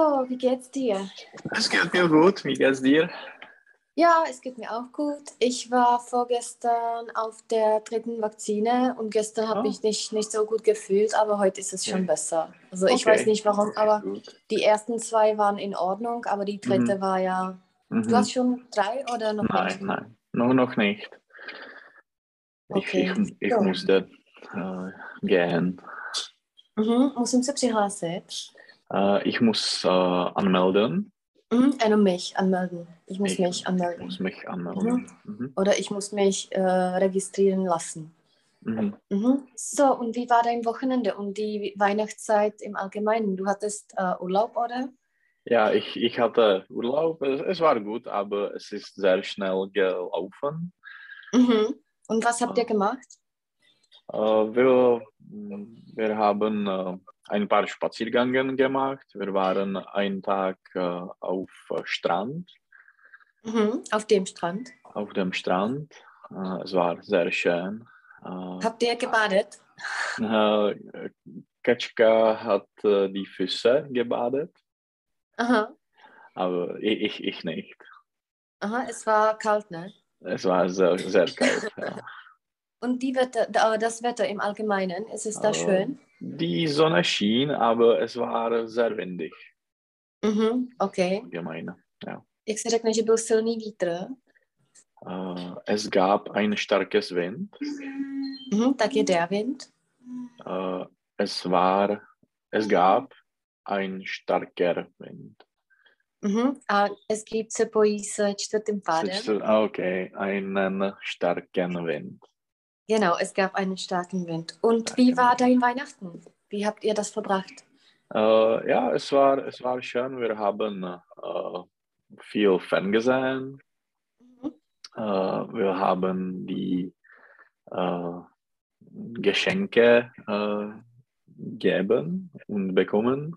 So, wie geht's dir? Es geht mir gut. Wie geht's dir? Ja, es geht mir auch gut. Ich war vorgestern auf der dritten Vakzine und gestern habe Oh. ich mich nicht so gut gefühlt, aber heute ist es schon Okay. besser. Also ich Okay. weiß nicht warum, aber die ersten zwei waren in Ordnung, aber die dritte war ja. Du Mhm. hast schon drei oder noch Nein, nicht? nein, nur noch nicht. Okay. Ich, ich, ich So. musste äh, gehen. Mhm, musím se přihlásit. Äh, ich muss äh, anmelden. Mhm, jenom mich anmelden. Ich muss Ich mich anmelden. muss mich anmelden. Mhm. Oder ich muss mich äh, registrieren lassen. Mhm. Mhm. So, und wie war dein Wochenende und die Weihnachtszeit im Allgemeinen? Du hattest äh, Urlaub, oder? Ja, ich, ich hatte Urlaub. Es, war gut, aber es ist sehr schnell gelaufen. Mhm. Und was habt ihr Ah. gemacht? Äh, wir, wir haben ein paar Spaziergänge gemacht. Wir waren einen Tag äh, auf äh, Strand, Mhm. Auf dem Strand. auf dem Strand. Äh, es war sehr schön. Habt ihr gebadet? Katschka hat die Füße gebadet, Aha. aber ich, ich, ich nicht. Aha, es war kalt, ne? Es war sehr, sehr kalt. ja. Und die Wetter, da- das Wetter im Allgemeinen, ist es da Äh, schön? Die Sonne schien, aber es war sehr windig. Mhm. Okay. Gemein. Jak se řekne, že byl silný vítr, Äh, es gab ein starkes Wind. mhm. tak je der Wind. Äh, es war, es gab ein starker Wind. Mhm. A es gibt se pojí s čtvrtým pádem. Ah, Okay, einen starken Wind. Genau, es gab einen starken Wind. Und wie war Wind. dein Weihnachten? Wie habt ihr das verbracht? Äh, ja, es war, es war schön. Wir haben äh, viel ferngesehen. Mhm. Äh, wir haben die äh, Geschenke äh, gegeben und bekommen.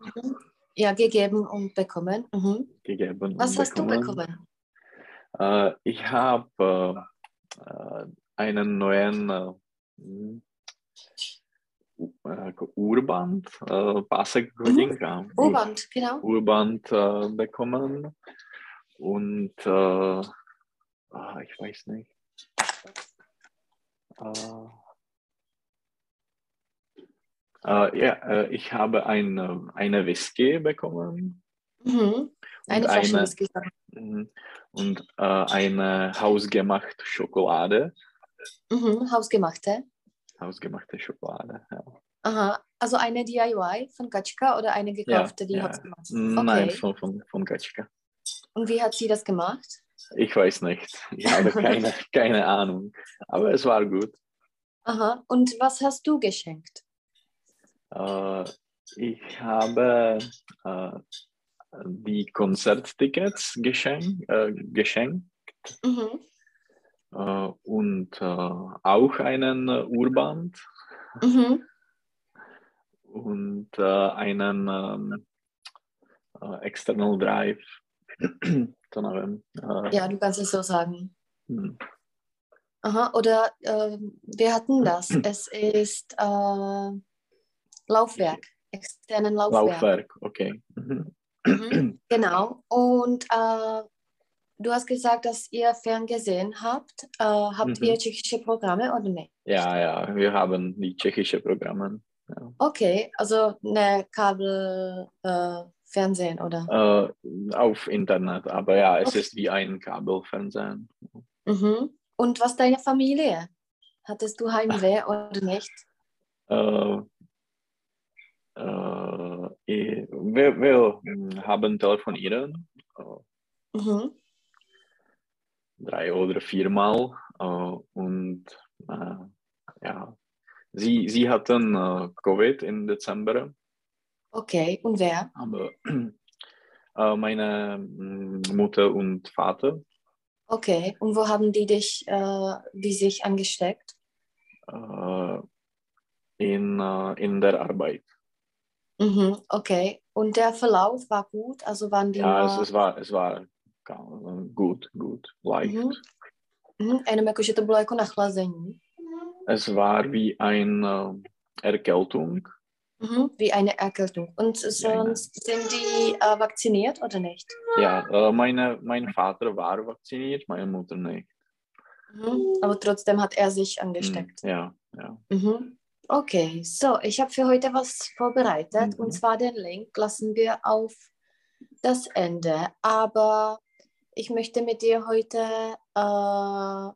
Ja, gegeben und bekommen. Mhm. Gegeben Was hast du bekommen. bekommen? Äh, ich habe einen neuen äh, hm, äh, Urband, äh, Pasek Godinka, Urband, genau. Urband äh, bekommen und äh, ah, ich weiß nicht. Äh, äh, ja, ich habe ein, eine Whisky bekommen Mhm. Eine und Flasche Whisky. Mhm. und eine hausgemachte Schokolade. Mhm. Hausgemachte. Hausgemachte Schokolade, ja. Aha. Also eine DIY von Katschka oder eine gekaufte, die ja. hausgemacht? Nein, Okay. von, von, von Katschka. Und wie hat sie das gemacht? Ich weiß nicht. Ich habe keine, keine Ahnung. Aber es war gut. Aha. Und was hast du geschenkt? Äh, ich habe äh, die Konzerttickets geschenkt, äh, geschenkt Mhm. Äh, und äh, auch einen Urband Mhm. und äh, einen ähm, äh, External Drive. Äh, Ja, du kannst es so sagen. hm. Aha. Oder ähm, wir hatten das. Es ist äh, Laufwerk. Externen Laufwerk. Laufwerk, okay. Mhm. Mhm, genau. Und äh, du hast gesagt, dass ihr ferngesehen habt. Äh, habt Mhm. ihr tschechische Programme oder nicht? Ja, ja, wir haben die tschechische Programme. Okay, also ne Kabel äh, Fernsehen oder? Äh, auf Internet, aber ja, es ist wie ein Kabelfernsehen. Mhm. Und was deine Familie? Hattest du Heimweh oder nicht? Äh, äh, wir, wir hm, haben telefoniert, Mhm. Drei oder viermal. Äh, und äh, ja, sie, sie hatten äh, Covid im Dezember, Okay, und wer? aber meine hm, Mutter und Vater Okay, und wo haben die dich, die sich angesteckt? in, in der Arbeit. Mhm. Okay, und der Verlauf war gut? Also waren die Ja, es, es war, es war gut, gut, leicht. Mhm. Mhm. Jenom jako, že to bylo jako nachlazení. Es war wie eine Erkältung. Mhm, wie eine Erkältung. Und sonst sind die äh, vacciniert oder nicht? Ja, äh, meine, mein Vater war vacciniert, meine Mutter nicht. Mhm. Aber trotzdem hat er sich angesteckt. Hm, Ja, ja. Mhm. Okay, so, ich habe für heute was vorbereitet Mhm. und zwar den Link lassen wir auf das Ende. Aber ich möchte mit dir heute äh,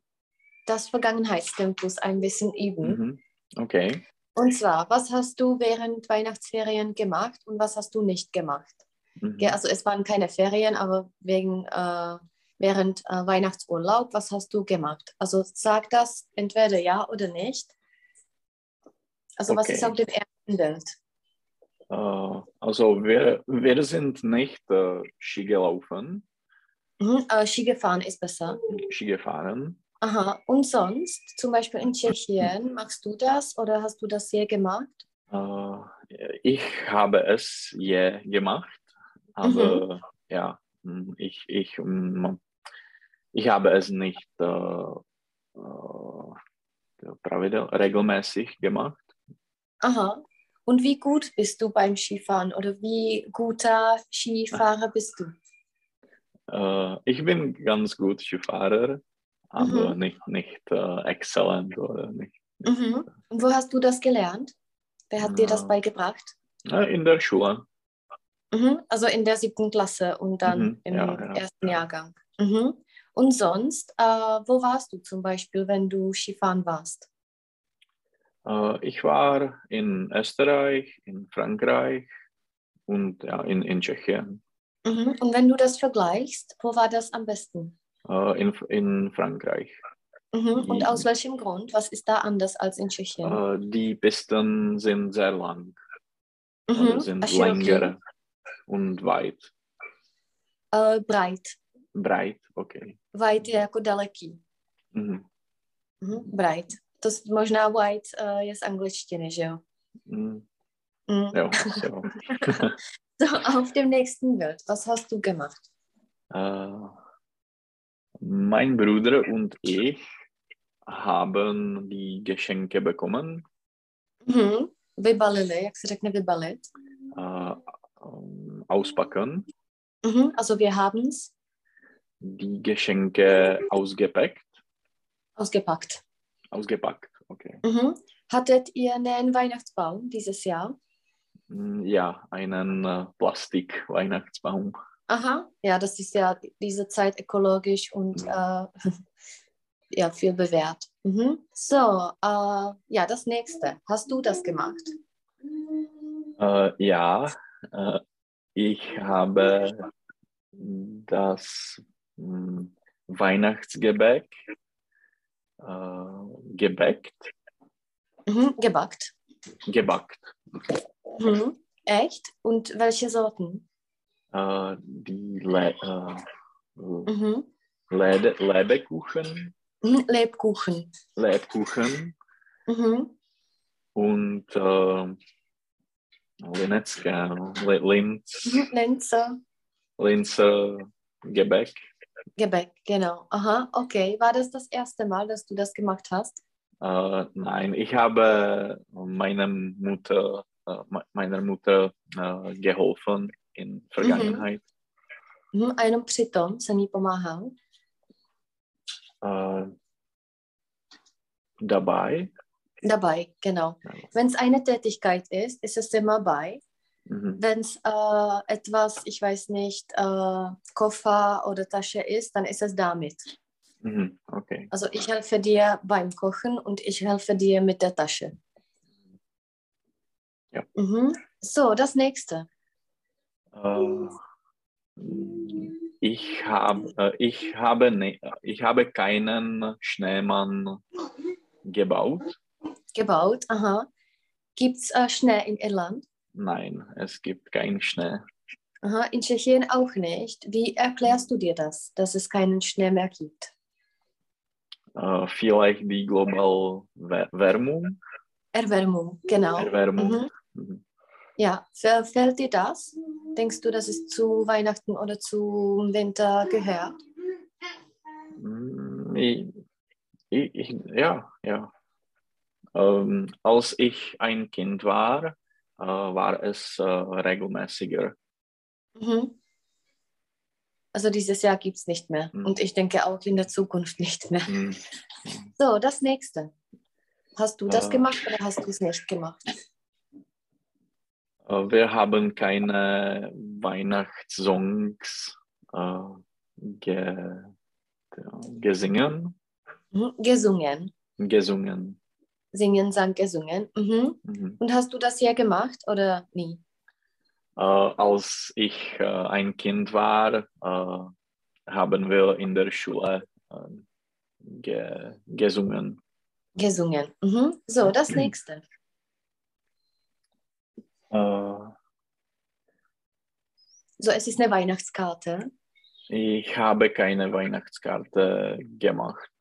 das Vergangenheitstempus ein bisschen üben. Mhm. Okay. Und zwar, was hast du während Weihnachtsferien gemacht und was hast du nicht gemacht? Mhm. Also es waren keine Ferien, aber wegen äh, während äh, Weihnachtsurlaub, was hast du gemacht? Also sag das entweder ja oder nicht. Also was Okay. ist auf dem ersten Bild? Äh, also wir, wir sind nicht äh, Ski gelaufen, Mhm, äh, Ski gefahren ist besser. Ski gefahren. Aha. Und sonst, zum Beispiel in Tschechien, machst du das oder hast du das je gemacht? Äh, ich habe es je gemacht, aber ja, mm, ich, ich, mm, ich habe es nicht äh, äh, regelmäßig gemacht. Aha. Und wie gut bist du beim Skifahren oder wie guter Skifahrer bist du? Äh, ich bin ganz gut Skifahrer, aber Mhm. nicht, nicht äh, exzellent oder nicht. Mhm. Und wo hast du das gelernt? Wer hat dir das Ja. beigebracht? Äh, in der Schule. Mhm. Also in der siebten Klasse und dann Mhm, im ja, ja. ersten Jahrgang. Mhm. Und sonst, äh, wo warst du zum Beispiel, wenn du Skifahren warst? Äh, ich war in Österreich, in Frankreich und ja, in, in Tschechien. Mhm. Und wenn du das vergleichst, wo war das am besten? Äh, in, in Frankreich. Mhm. Und aus welchem Grund? Was ist da anders als in Tschechien? Äh, die Pisten sind sehr lang, Mhm. sind A široký, länger und weit. äh, breit. Breit, okay. Weit je jako daleký. Mhm. Mhm. Bright. To možná white uh, je z angličtiny, že jo? Mhm. Mhm. Ja, so. So, auf dem nächsten Bild, was hast du gemacht? Äh, mein Bruder und ich haben die Geschenke bekommen. Mhm. Vybalili, jak se řekne vybalit? Äh, ähm, auspacken, Mhm. Also wir haben es die Geschenke ausgepackt. ausgepackt. Ausgepackt, okay. Mhm. Hattet ihr einen Weihnachtsbaum dieses Jahr? Mm, Ja, einen äh, Plastik-Weihnachtsbaum. Aha, ja, das ist ja diese Zeit ökologisch und äh, ja, viel bewährt. Mhm. So, äh, ja, das nächste. Hast du das gemacht? Äh, ja, äh, ich habe das mm, Weihnachtsgebäck äh, gebäckt, Mhm. Gebackt. gebackt. Mhm. Echt? Und welche Sorten? Äh, die Le äh, Mhm. Lede Lebekuchen, Mhm. Lebkuchen. Lebkuchen Mhm. und äh, Linecke, Li- Linz. Lenzer. Linzer Gebäck. Gebäck, genau. Aha, okay. War das das erste Mal, dass du das gemacht hast? Äh, nein, ich habe meiner Mutter, meiner Mutter äh, geholfen in Vergangenheit. Mhm. A jenom přitom jsem jí pomáhal. Äh, dabei. Dabei, genau. Wenn es eine Tätigkeit ist, ist es immer bei. Mhm. Wenn es äh, etwas, ich weiß nicht, äh, Koffer oder Tasche ist, dann ist es damit. Mhm. Okay. Also ich helfe dir beim Kochen und ich helfe dir mit der Tasche. Ja. Mhm. So, das nächste. Äh, ich, hab, äh, ich, habe ne, ich habe keinen Schneemann gebaut. Gebaut, aha. Gibt es äh, Schnee in Irland? Nein, es gibt keinen Schnee. Aha, in Tschechien auch nicht. Wie erklärst du dir das, dass es keinen Schnee mehr gibt? Äh, vielleicht die globale Wär- Wärmung, Erwärmung, genau. Erwärmung. Mhm. Mhm. Ja, fällt dir das? Denkst du, dass es zu Weihnachten oder zum Winter gehört? Mm, ich, ich, ja, ja. Ähm, als ich ein Kind war, äh, war es äh, regelmäßiger. Mhm. Also dieses Jahr gibt es nicht mehr. Mhm. Und ich denke auch in der Zukunft nicht mehr. Mhm. So, das nächste. Hast du das Äh. gemacht oder hast du es nicht gemacht? Äh, wir haben keine Weihnachtssongs äh, ge, gesungen. Mhm. Gesungen. gesungen. Singen, sang, gesungen. Mhm. Mhm. Und hast du das hier gemacht oder nie? Äh, als ich äh, ein Kind war, äh, haben wir in der Schule ge gesungen. Gesungen. Mhm. So, das nächste. Äh, So, es ist eine Weihnachtskarte. ich habe keine Weihnachtskarte gemacht.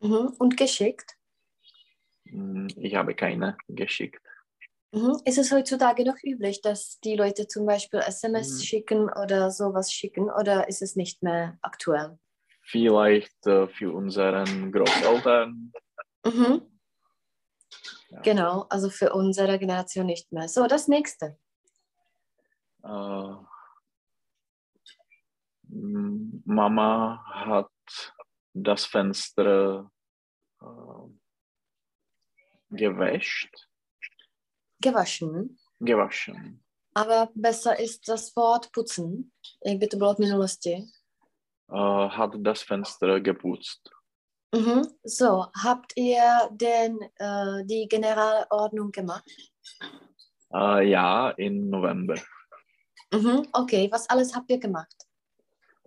Mhm. Und geschickt. Mm, Ich habe keine geschickt. Mhm. Ist es heutzutage noch üblich, dass die Leute zum Beispiel SMS Mhm. schicken oder sowas schicken oder ist es nicht mehr aktuell? Vielleicht äh, für unseren Großeltern. Mhm. Ja. Genau, also für unsere Generation nicht mehr. So, das nächste. Äh, Mama hat das Fenster äh, gewäscht, Gewaschen. gewaschen. Aber besser ist das Wort putzen. By to bylo v minulosti? Äh, hat das Fenster geputzt. Mhm. So, habt ihr denn äh, die Generalordnung gemacht? Äh, ja, im November. Mhm. Okay, was alles habt ihr gemacht?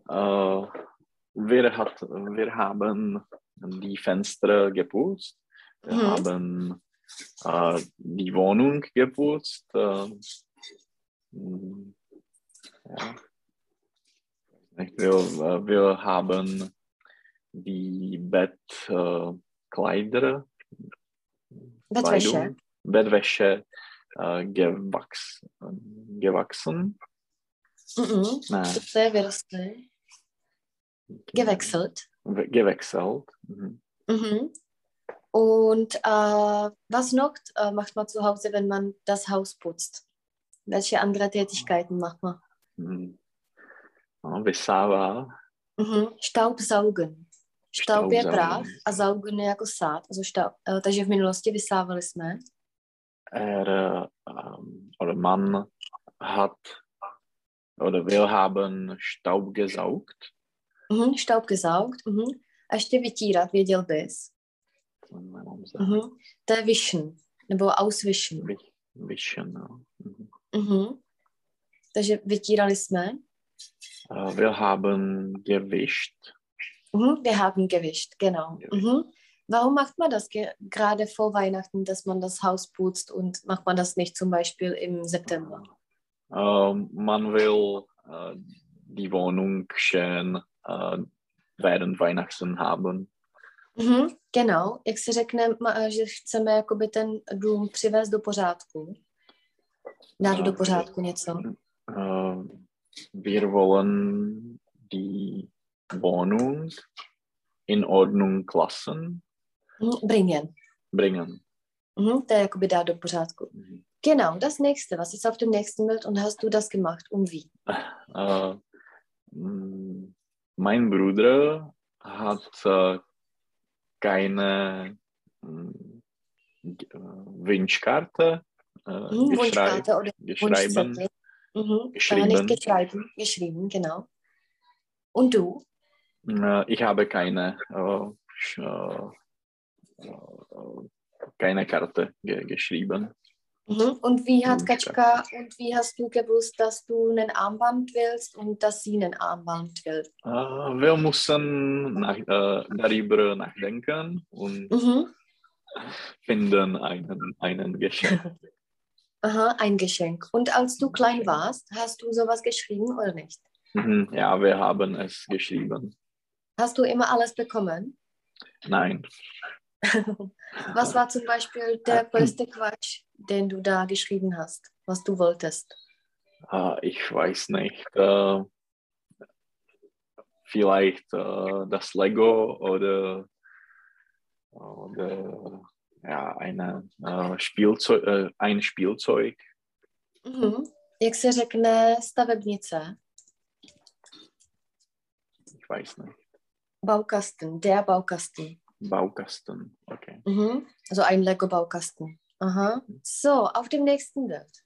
Äh, wir, hat, wir haben die Fenster geputzt. Wir Mhm. haben äh, die Wohnung geputzt. Äh, mm, ja. Wir, äh, wir haben die Bettkleider, äh, Bettwäsche. Kleidung, Bettwäsche äh, gewachs, gewachsen. Nein, To je vyrostly. Gewechselt. we- gewechselt. Mhm. Mhm. Und äh, was noch äh, macht man zu Hause, wenn man das Haus putzt? Welche andere Tätigkeiten macht man? Mhm. No, vysává. Mhm. Staubsaugen. Staub je prach a saugen je jako sát. Also staub, eh, takže v minulosti vysávali jsme. Er, äh, ähm, oder man hat oder wir haben Staub gesaugt. Mhm. Staub gesaugt. Mhm. A ještě vytírat, věděl bys. Mhm. To je wischen, nebo auswischen. Wi- Wischen. no. Mhm. Mhm. Takže vytírali jsme. Äh, wir haben gewischt. Mhm. Wir haben gewischt, genau. Gewischt. Mhm. Warum macht man das ge gerade vor Weihnachten, dass man das Haus putzt und macht man das nicht zum Beispiel im September? Ähm, man will äh, die Wohnung schön äh, während Weihnachten haben. Mhm. Genau, jak si řekne, ma- že chceme jakoby ten dům přivést do pořádku. Dát do pořádku něco. Wir wollen die Wohnung in Ordnung lassen, Mhm. Bringen. bringen. Mhm. To je jakoby dát do pořádku. Mhm. Genau, das nächste. Was ist auf dem nächsten Bild und hast du das gemacht? Um wie? Mm, mein Bruder hat äh, keine mm, G- äh, Wunschkarte äh, Mhm. Wunschkarte oder geschrieben. Mhm. Geschrieben. Nicht geschrieben. Geschrieben, genau. Und du? Ich habe keine, äh, äh, äh, keine Karte ge geschrieben. Mhm. Und wie hat. Katschka und wie hast du gewusst, dass du einen Armband willst und dass sie einen Armband will? Wir müssen nach, äh, darüber nachdenken und Mhm. finden einen, einen Geschenk. Aha, ein Geschenk. Und als du klein warst, hast du sowas geschrieben oder nicht? Mhm, Ja, wir haben es geschrieben. Hast du immer alles bekommen? Nein, Was war zum Beispiel der größte Quatsch, den du da geschrieben hast, was du wolltest? äh, ich weiß nicht. Äh, vielleicht äh, das Lego oder, oder ja, eine, äh, Spielzeug, ein Spielzeug. Mhm. Jak se řekne stavebnice? Ich weiß nicht. Baukasten, der Baukasten. Baukasten. Okay. Mhm. Also ein Lego-Baukasten. Aha. So, auf dem nächsten Bild.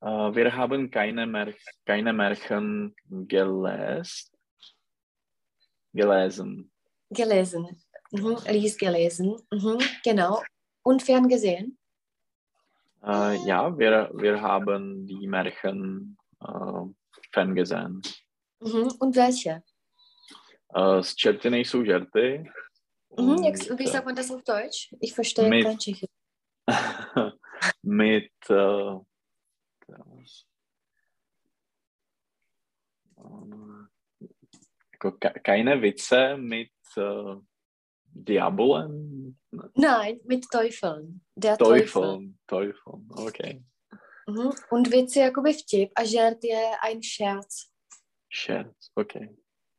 Äh, wir haben keine, Mer keine Märchen geles gelesen. Gelesen. Mhm. Lies gelesen. Mhm. Genau. Und ferngesehen? Äh, ja, wir, wir haben die Märchen äh, ferngesehen. Mhm. Und welche? Äh, z Čerty nejsou žerty. Mhm. Jak, wie sagt man das auf Deutsch? Ich verstehe Mit- kein Tschechisch. mit äh, äh, jako ke- keine Witze mit äh, Diabolen, Nein, mit Teufeln. Der Teufel. Teufeln, Teufeln, okay. Mhm. Und Witze jakoby vtip a žert je ein Scherz. Scherz, okay.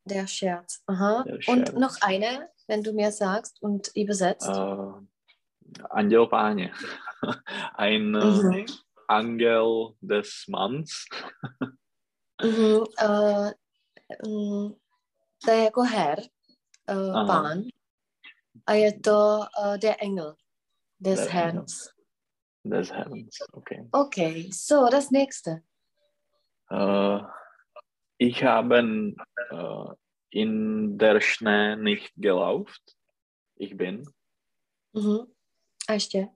Der Scherz. Aha. Der Und Scherz. noch eine, wenn du mir sagst und übersetzt. Äh, Anděl páně. Ein äh, Mhm. Angel des Manns. Mhm. To je jako her, uh, Aha. pán. A je to uh, der Engel des Der Herrns. Des Herrens, okay. Okay, so das nächste. Äh, ich habe äh, in der Schnee nicht gelaufen. Ich bin Mhm. A ještě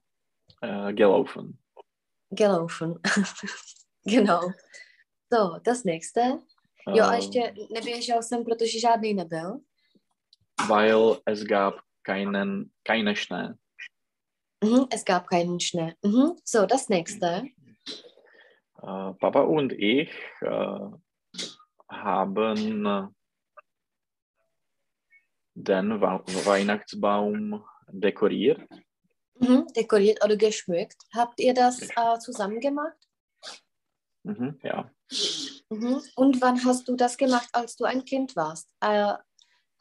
äh, gelaufen. gelaufen. genau. So, das nächste. Jo, a Äh, ještě neběžel jsem, protože žádný nebyl. weil es gab keinen, keine Schnee. Mhm. Es gab keinen Schnee. Mhm. So, das nächste. Äh, Papa und ich äh, haben äh, den Weihnachtsbaum dekoriert. Mhm. Dekoriert oder geschmückt. Habt ihr das äh, zusammen gemacht? Mhm, ja. Mhm. Und wann hast du das gemacht, als du ein Kind warst? Äh,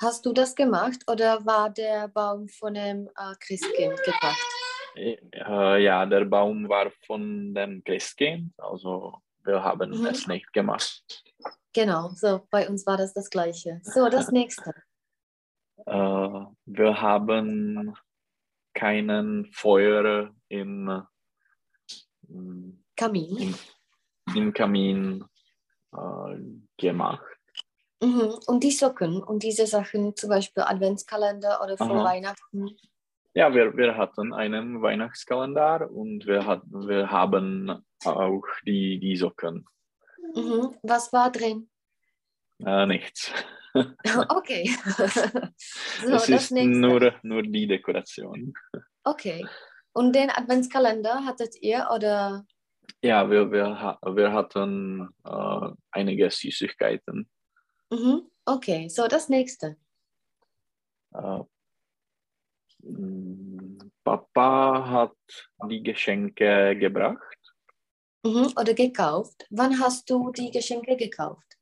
hast du das gemacht oder war der Baum von einem äh, Christkind gebracht? Äh, ja, der Baum war von dem Christkind, also wir haben Mhm. es nicht gemacht. Genau, so bei uns war das das Gleiche. So, das nächste. Äh, wir haben keinen Feuer im, Kamin. im, im Kamin äh, gemacht. Mhm. Und die Socken und diese Sachen, zum Beispiel Adventskalender oder vor Aha. Weihnachten. Ja, wir, wir hatten einen Weihnachtskalender und wir, hatten, wir haben auch die, die Socken. Mhm. Was war drin? Äh, nichts. Okay. so, es ist nächste. nur, nur die Dekoration. Okay. Und den Adventskalender hattet ihr oder? Ja, wir, wir, wir hatten äh, einige Süßigkeiten. Mhm. Okay, so das nächste. Äh, Papa hat die Geschenke gebracht. Mhm. Oder gekauft. Wann hast du die Geschenke gekauft?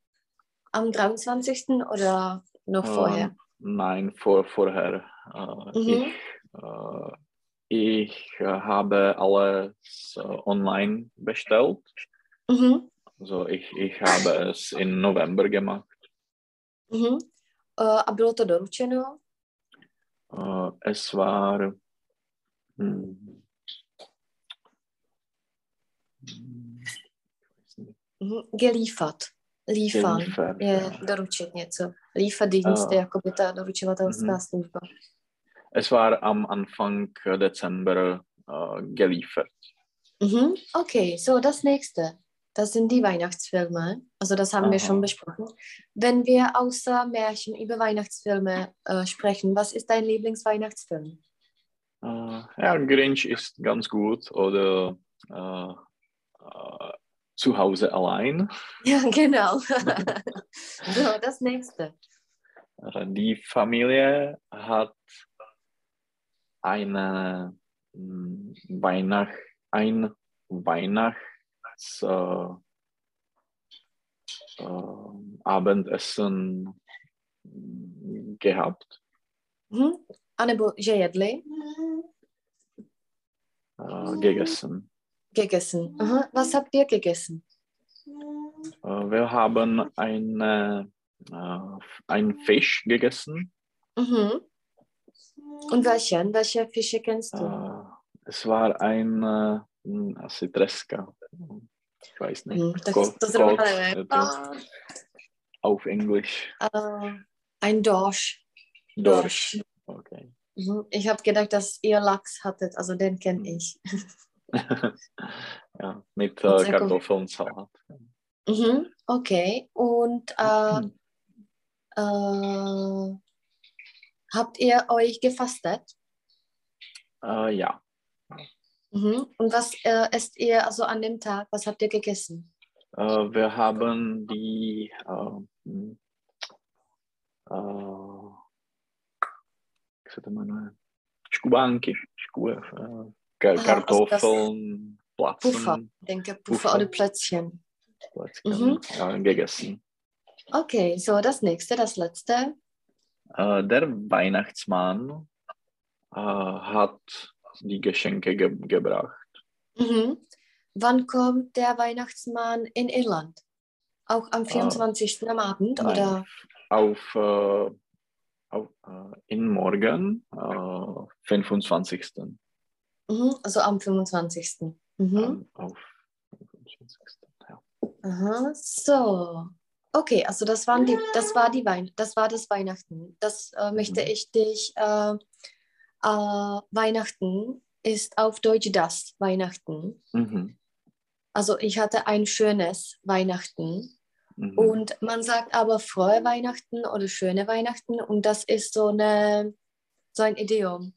Am 23. oder noch Äh, vorher? Nein, vor, vorher. Äh, Mhm. Ich, äh, ich äh, habe alles äh, online bestellt. Mhm. Also ich, ich habe es im November gemacht. Mhm. A bylo to doručeno? Es war hm, hm, Mhm. Geliefert. Liefern Geliefert, je ja. doručit něco. Ah. je jakoby ta doručovatelská Mhm. služba. es war am Anfang Dezember äh, geliefert. Mhm. Okay, so das nächste. Das sind die Weihnachtsfilme. Also das haben wir Aha. schon besprochen. Wenn wir außer Märchen über Weihnachtsfilme äh, sprechen, was ist dein Lieblingsweihnachtsfilm? Äh, ja, Grinch ist ganz gut oder äh, äh, zu Hause allein. Ja, genau. so, das nächste. Äh, Die Familie hat eine mm, Weihnacht, ein Weihnachts äh, äh, Abendessen mm, gehabt. Mhm. A nebo že jedli? Äh, gegessen. Gegessen. Aha. Was habt ihr gegessen? Äh, wir haben eine, äh, einen Fisch gegessen. Mhm. Und welchen? Welche Fische kennst du? Äh, es war ein äh, asi treska. Ich weiß nicht. Hm, zrovna Kot, nevím. je to auf Englisch. Äh, ein Dorsch. Dorsch. Okay. Mhm. Ich habe gedacht, dass ihr Lachs hattet, also den kenne Mhm. ich. ja, mit Und äh, sehr gut. Kartoffelsalat. Mhm. Okay. Und äh, Mhm. äh, habt ihr euch gefastet? Äh, ja, Mhm. Und was äh, esst ihr also an dem Tag? Was habt ihr gegessen? äh, wir haben die äh, hm, äh? Škubánky. Škube, äh, Aha, also Kartoffeln, Puffer. Platzen, Ich denke Puffer Puffer. oder Plätzchen. Plätzchen Mhm. ja, gegessen. Okay, so das nächste, das letzte. Äh, der Weihnachtsmann äh, hat die Geschenke ge gebracht. Mhm. Wann kommt der Weihnachtsmann in Irland? Auch am 24. am Abend Nein, oder? Auf, äh, auf äh, in morgen, äh, 25. Mhm. Also am 25. Mhm. Auf 25. Ja. Aha, so. Okay, also das waren die, das war die Wein, das war das Weihnachten. Das äh, möchte Mhm. ich dich. Äh, äh, Weihnachten ist auf Deutsch das Weihnachten. Mhm. Also ich hatte ein schönes Weihnachten Mhm. und man sagt aber frohe Weihnachten oder schöne Weihnachten und das ist so eine so ein Idiom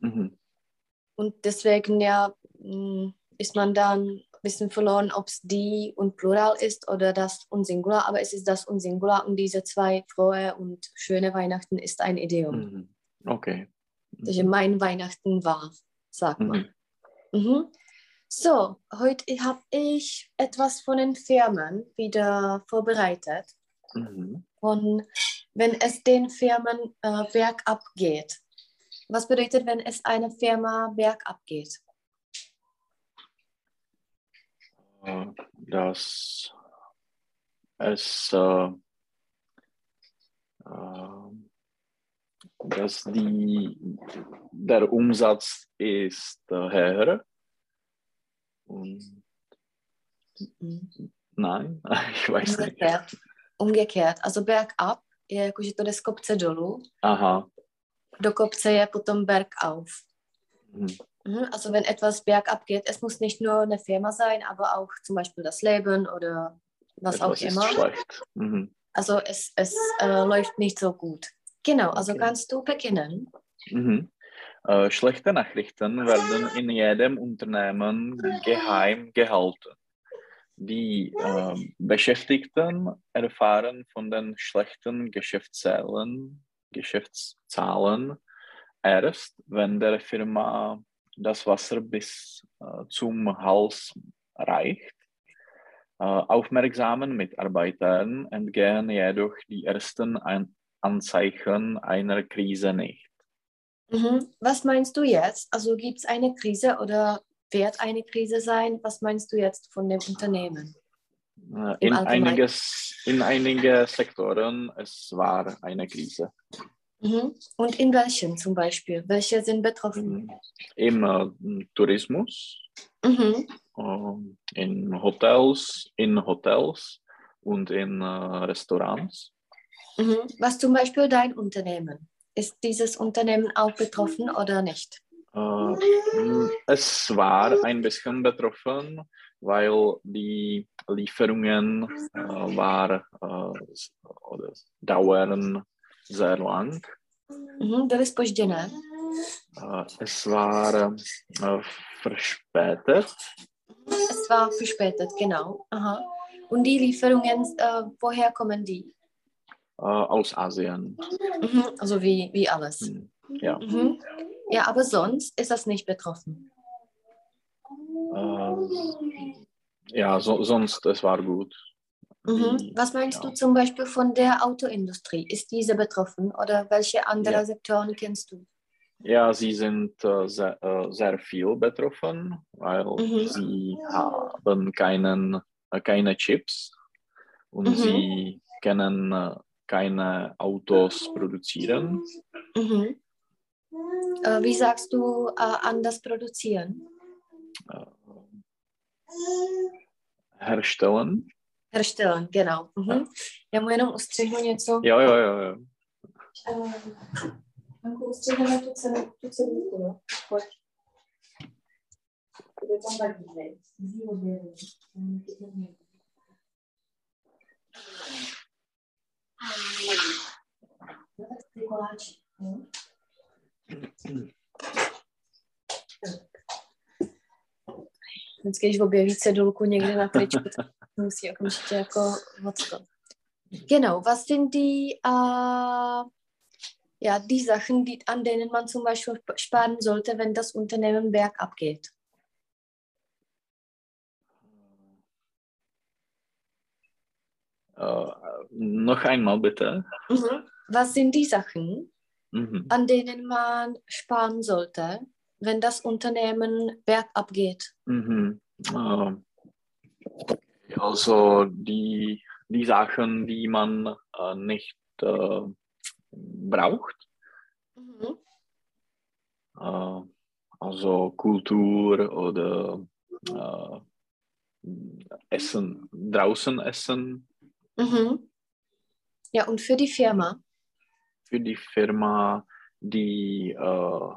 Mhm. Und deswegen ja mh, ist man dann ein bisschen verloren, ob es die und Plural ist oder das und Singular, aber es ist das und Singular und diese zwei frohe und schöne Weihnachten ist ein Idiom. Mhm. Okay. Also mein Weihnachten war, sagt man. Mhm. Mhm. So, heute habe ich etwas von den Firmen wieder vorbereitet. Mhm. Von wenn es den Firmen äh, bergab geht. Was bedeutet, wenn es einer Firma bergab geht? Dass es äh, äh, dass die, der Umsatz ist äh, höher und Mhm. nein, ich weiß nicht. Umgekehrt. Umgekehrt. Also bergab je jako, že to jde z kopce dolů, Aha. Do kopce je potom bergauf. Mhm. Mhm, Also wenn etwas bergab geht, es muss nicht nur eine Firma sein, aber auch zum Beispiel das Leben oder was auch Etwas ist immer. Mhm. Also es, es äh, läuft nicht so gut. Genau, also Okay. kannst du beginnen. Mhm. Äh, schlechte Nachrichten werden in jedem Unternehmen geheim gehalten. Die äh, Beschäftigten erfahren von den schlechten Geschäftszahlen, Geschäftszahlen erst, wenn der Firma das Wasser bis äh, zum Hals reicht. Äh, aufmerksamen Mitarbeitern entgehen jedoch die ersten An Anzeichen einer Krise nicht. Mhm. Was meinst du jetzt? Also gibt es eine Krise oder wird eine Krise sein? Was meinst du jetzt von dem Unternehmen? In, einiges, in einigen Sektoren es war eine Krise. Mhm. Und in welchen zum Beispiel? Welche sind betroffen? Im äh, Tourismus, Mhm. äh, in Hotels, in Hotels und in äh, Restaurants. Mhm. Was zum Beispiel dein Unternehmen? Ist dieses Unternehmen auch betroffen oder nicht? Äh, es war ein bisschen betroffen, weil die Lieferungen äh, war, äh, oder dauern sehr lang. Mhm. Byly spožděné. Äh, es war äh, verspätet. Es war verspätet, genau. Aha. Und die Lieferungen, woher kommen die? aus Asien. Mhm. Also wie, wie alles. Hm, Ja. Mhm. Ja, aber sonst ist das nicht betroffen. Äh, ja, so, sonst es war gut. Mhm. Was meinst ja. du zum Beispiel von der Autoindustrie? Ist diese betroffen oder welche andere Ja. Sektoren kennst du? Ja, sie sind äh, sehr, äh, sehr viel betroffen, weil Mhm. sie haben keinen, äh, keine Chips und Mhm. sie können äh, keine Autos produzieren. Mhm. Äh, wie sagst du äh, an das Produzieren? Herstellen. Herstellen, genau. Mhm. Já mu jenom ustřihnu něco. Jo, jo, jo, jo. Uh, Janku, ustřihneme tu cenu, tu cedulku, jo? Pojď. Bude tam? Zí objeví. No tak ty koláč, jo? Vždycky, když objeví cedulku někde na tričku, tak musí okamžitě jako odskot. Genau, was sind die, äh, ja, die Sachen, die, an denen man zum Beispiel sparen sollte, wenn das Unternehmen bergab geht? Äh, noch einmal bitte. Mhm. Was sind die Sachen, Mhm. an denen man sparen sollte, wenn das Unternehmen bergab geht? Mhm. Äh, also die, die Sachen, die man äh, nicht äh, braucht, Mhm. äh, also Kultur oder Essen, draußen essen Mhm. Ja, und für die Firma? für die Firma, die äh,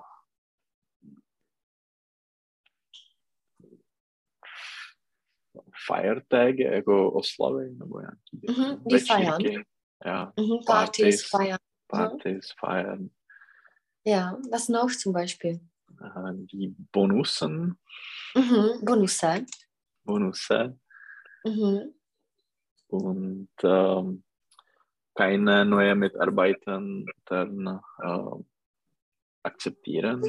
Feiertage jako oslavy nebo nějaký Mhm, die feiern. Ja, Mhm. Partys, Partys. feiern. Partys feiern. Ja, was noch zum Beispiel? Die Bonussen, Mhm. Bonusse. Bonusse Mhm. und ähm, keine neuen Mitarbeiter dann äh, akzeptieren,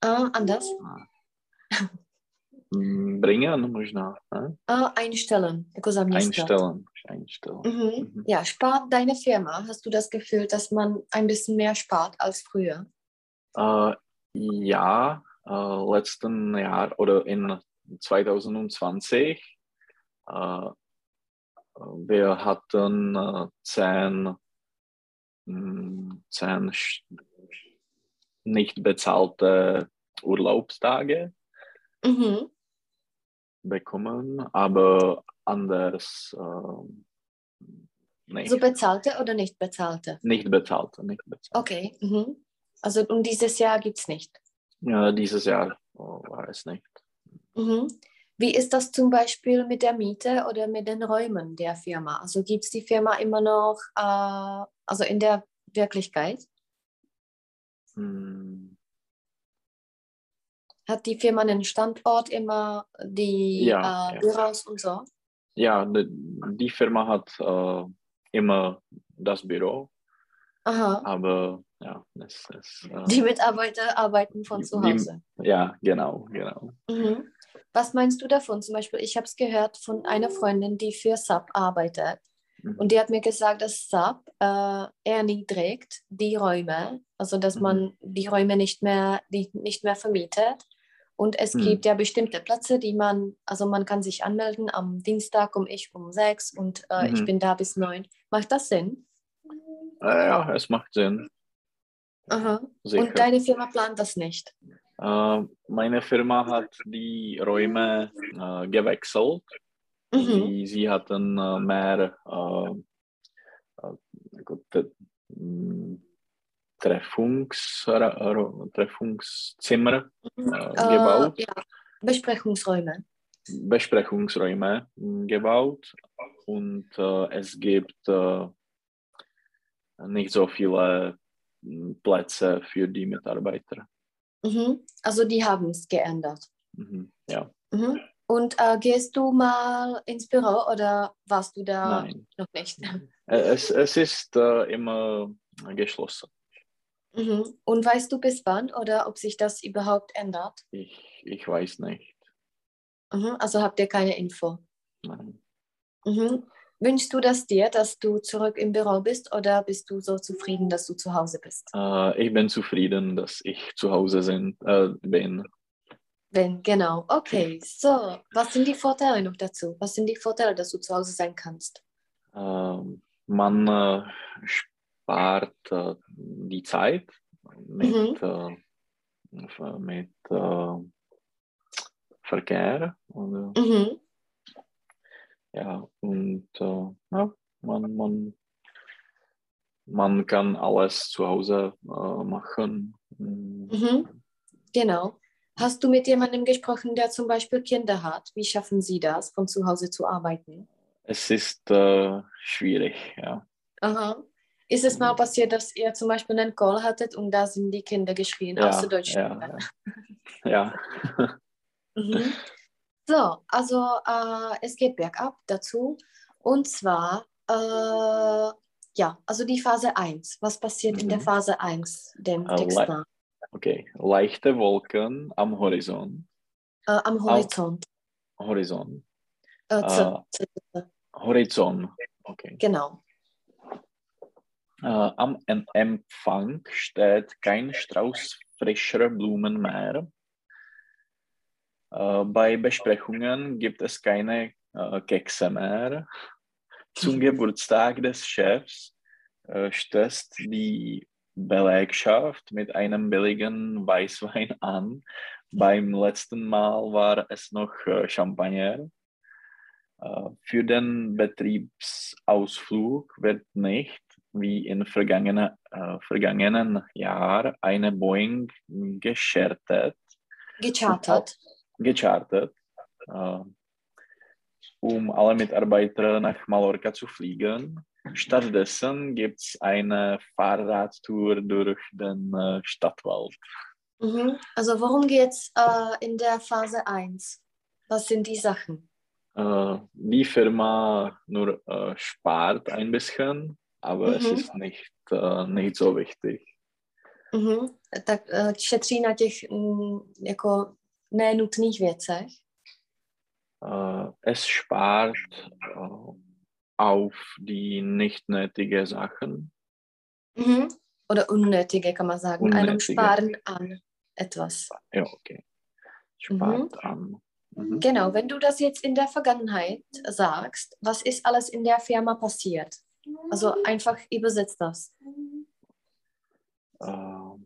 Ah, anders. Mm, bringen možná, ne? Ah, einstellen. Jako zaměstnat. einstellen. einstellen. Mhm. Mhm. Ja, spart deine Firma? Hast du das Gefühl, dass man ein bisschen mehr spart als früher? Äh, ja, äh, letzten Jahr oder in 2020, äh, wir hatten äh, zehn, mh, zehn nicht bezahlte Urlaubstage Mhm. Bekommen, aber anders äh, nicht, So bezahlte oder nicht bezahlte? nicht bezahlte. Nicht bezahlte. Okay. Mhm. Also und dieses Jahr gibt es nicht. Ja, dieses Jahr oh, war es nicht. Mhm. Wie ist das zum Beispiel mit der Miete oder mit den Räumen der Firma? Also gibt es die Firma immer noch, äh, also in der Wirklichkeit? Hm. Hat die Firma einen Standort immer, die Ja, äh, ja. Büros und so? Ja, die, die Firma hat äh, immer das Büro, Aha. aber ja, es ist. Äh, Die Mitarbeiter arbeiten von zu Die- Hause. ja, genau, genau. Mhm. Was meinst du davon? Zum Beispiel, ich habe es gehört von einer Freundin, die für SAP arbeitet. Mhm. Und die hat mir gesagt, dass SAP äh, erniedrigt die Räume, also dass Mhm. man die Räume nicht mehr, die nicht mehr vermietet. Und es Mhm. gibt ja bestimmte Plätze, die man, also man kann sich anmelden. Am Dienstag komme ich um sechs und äh, ich Mhm. bin da bis neun. Macht das Sinn? Äh, ja, es macht Sinn. Aha. Sicher. Und deine Firma plant das nicht? Äh, meine Firma hat die Räume äh, gewechselt. Mhm. Sie, sie hatten äh, mehr äh, gut, Treffungs, äh, Treffungszimmer äh, gebaut. Äh, ja. Besprechungsräume. Besprechungsräume mh, gebaut und äh, es gibt äh, nicht so viele mh, Plätze für die Mitarbeiter. Mhm. Also die haben es geändert. Mhm. Ja, Mhm. Und äh, gehst du mal ins Büro oder warst du da nein. noch nicht? Äh, Es, es ist äh, immer geschlossen. Mhm. Und weißt du bis wann oder ob sich das überhaupt ändert? Ich, ich weiß nicht. Mhm. Also habt ihr keine Info. Nein. Mhm. Wünschst du das dir, dass du zurück im Büro bist oder bist du so zufrieden, dass du zu Hause bist? Äh, ich bin zufrieden, dass ich zu Hause sind, äh, bin. Bin, genau. Okay, so, was sind die Vorteile noch dazu? Was sind die Vorteile, dass du zu Hause sein kannst? Äh, man äh, spart äh, die Zeit mit, Mhm. äh, mit äh, Verkehr. Oder, Mhm. ja, und äh, ja, man, man, man kann alles zu Hause äh, machen. Mhm. Genau. Hast du mit jemandem gesprochen, der zum Beispiel Kinder hat? Wie schaffen sie das, von zu Hause zu arbeiten? Es ist äh, schwierig, ja. Aha. Ist es mal passiert, dass ihr zum Beispiel einen Call hattet und da sind die Kinder geschrien, Ja, außer Deutsch? ja, ja. Mhm. So, also äh, es geht bergab dazu. Und zwar, äh, ja, also die Phase 1. Was passiert in der Mhm. Phase 1, dem Äh, Text nach? Okay, leichte Wolken am Horizont. Äh, am Horizont. Horizont. Äh, z, äh, Horizont. Okay. genau. Äh, am Empfang steht kein Strauß frischer Blumen mehr. Äh, bei Besprechungen gibt es keine äh, Kekse mehr. Zum Geburtstag des Chefs stößt die Belegschaft mit einem billigen Weißwein an. Beim letzten Mal war es noch Champagner. Für den Betriebsausflug wird nicht, wie im vergangenen, äh, vergangenen Jahr, eine Boeing geschärtet, Gechartert. gechartet, äh, um alle Mitarbeiter nach Mallorca zu fliegen. Stattdessen gibt es eine Fahrradtour durch den äh, Stadtwald. Mhm. Also worum geht es äh, in der Phase 1? Was sind die Sachen? Äh, die Firma nur äh, spart ein bisschen, aber es Mhm. ist nicht, äh, nicht so wichtig. Mhm. Tak eh, šetří na těch mm, jako nenutných věcech. Äh, es spart äh, auf die nicht nötige Sachen. Mhm. Oder unnötige, kann man sagen. Einem Unnötige. sparen an etwas. Ja, okay. Spart an. Mhm. Genau, wenn du das jetzt in der Vergangenheit sagst, was ist alles in der Firma passiert? Also einfach übersetzt das. Äh,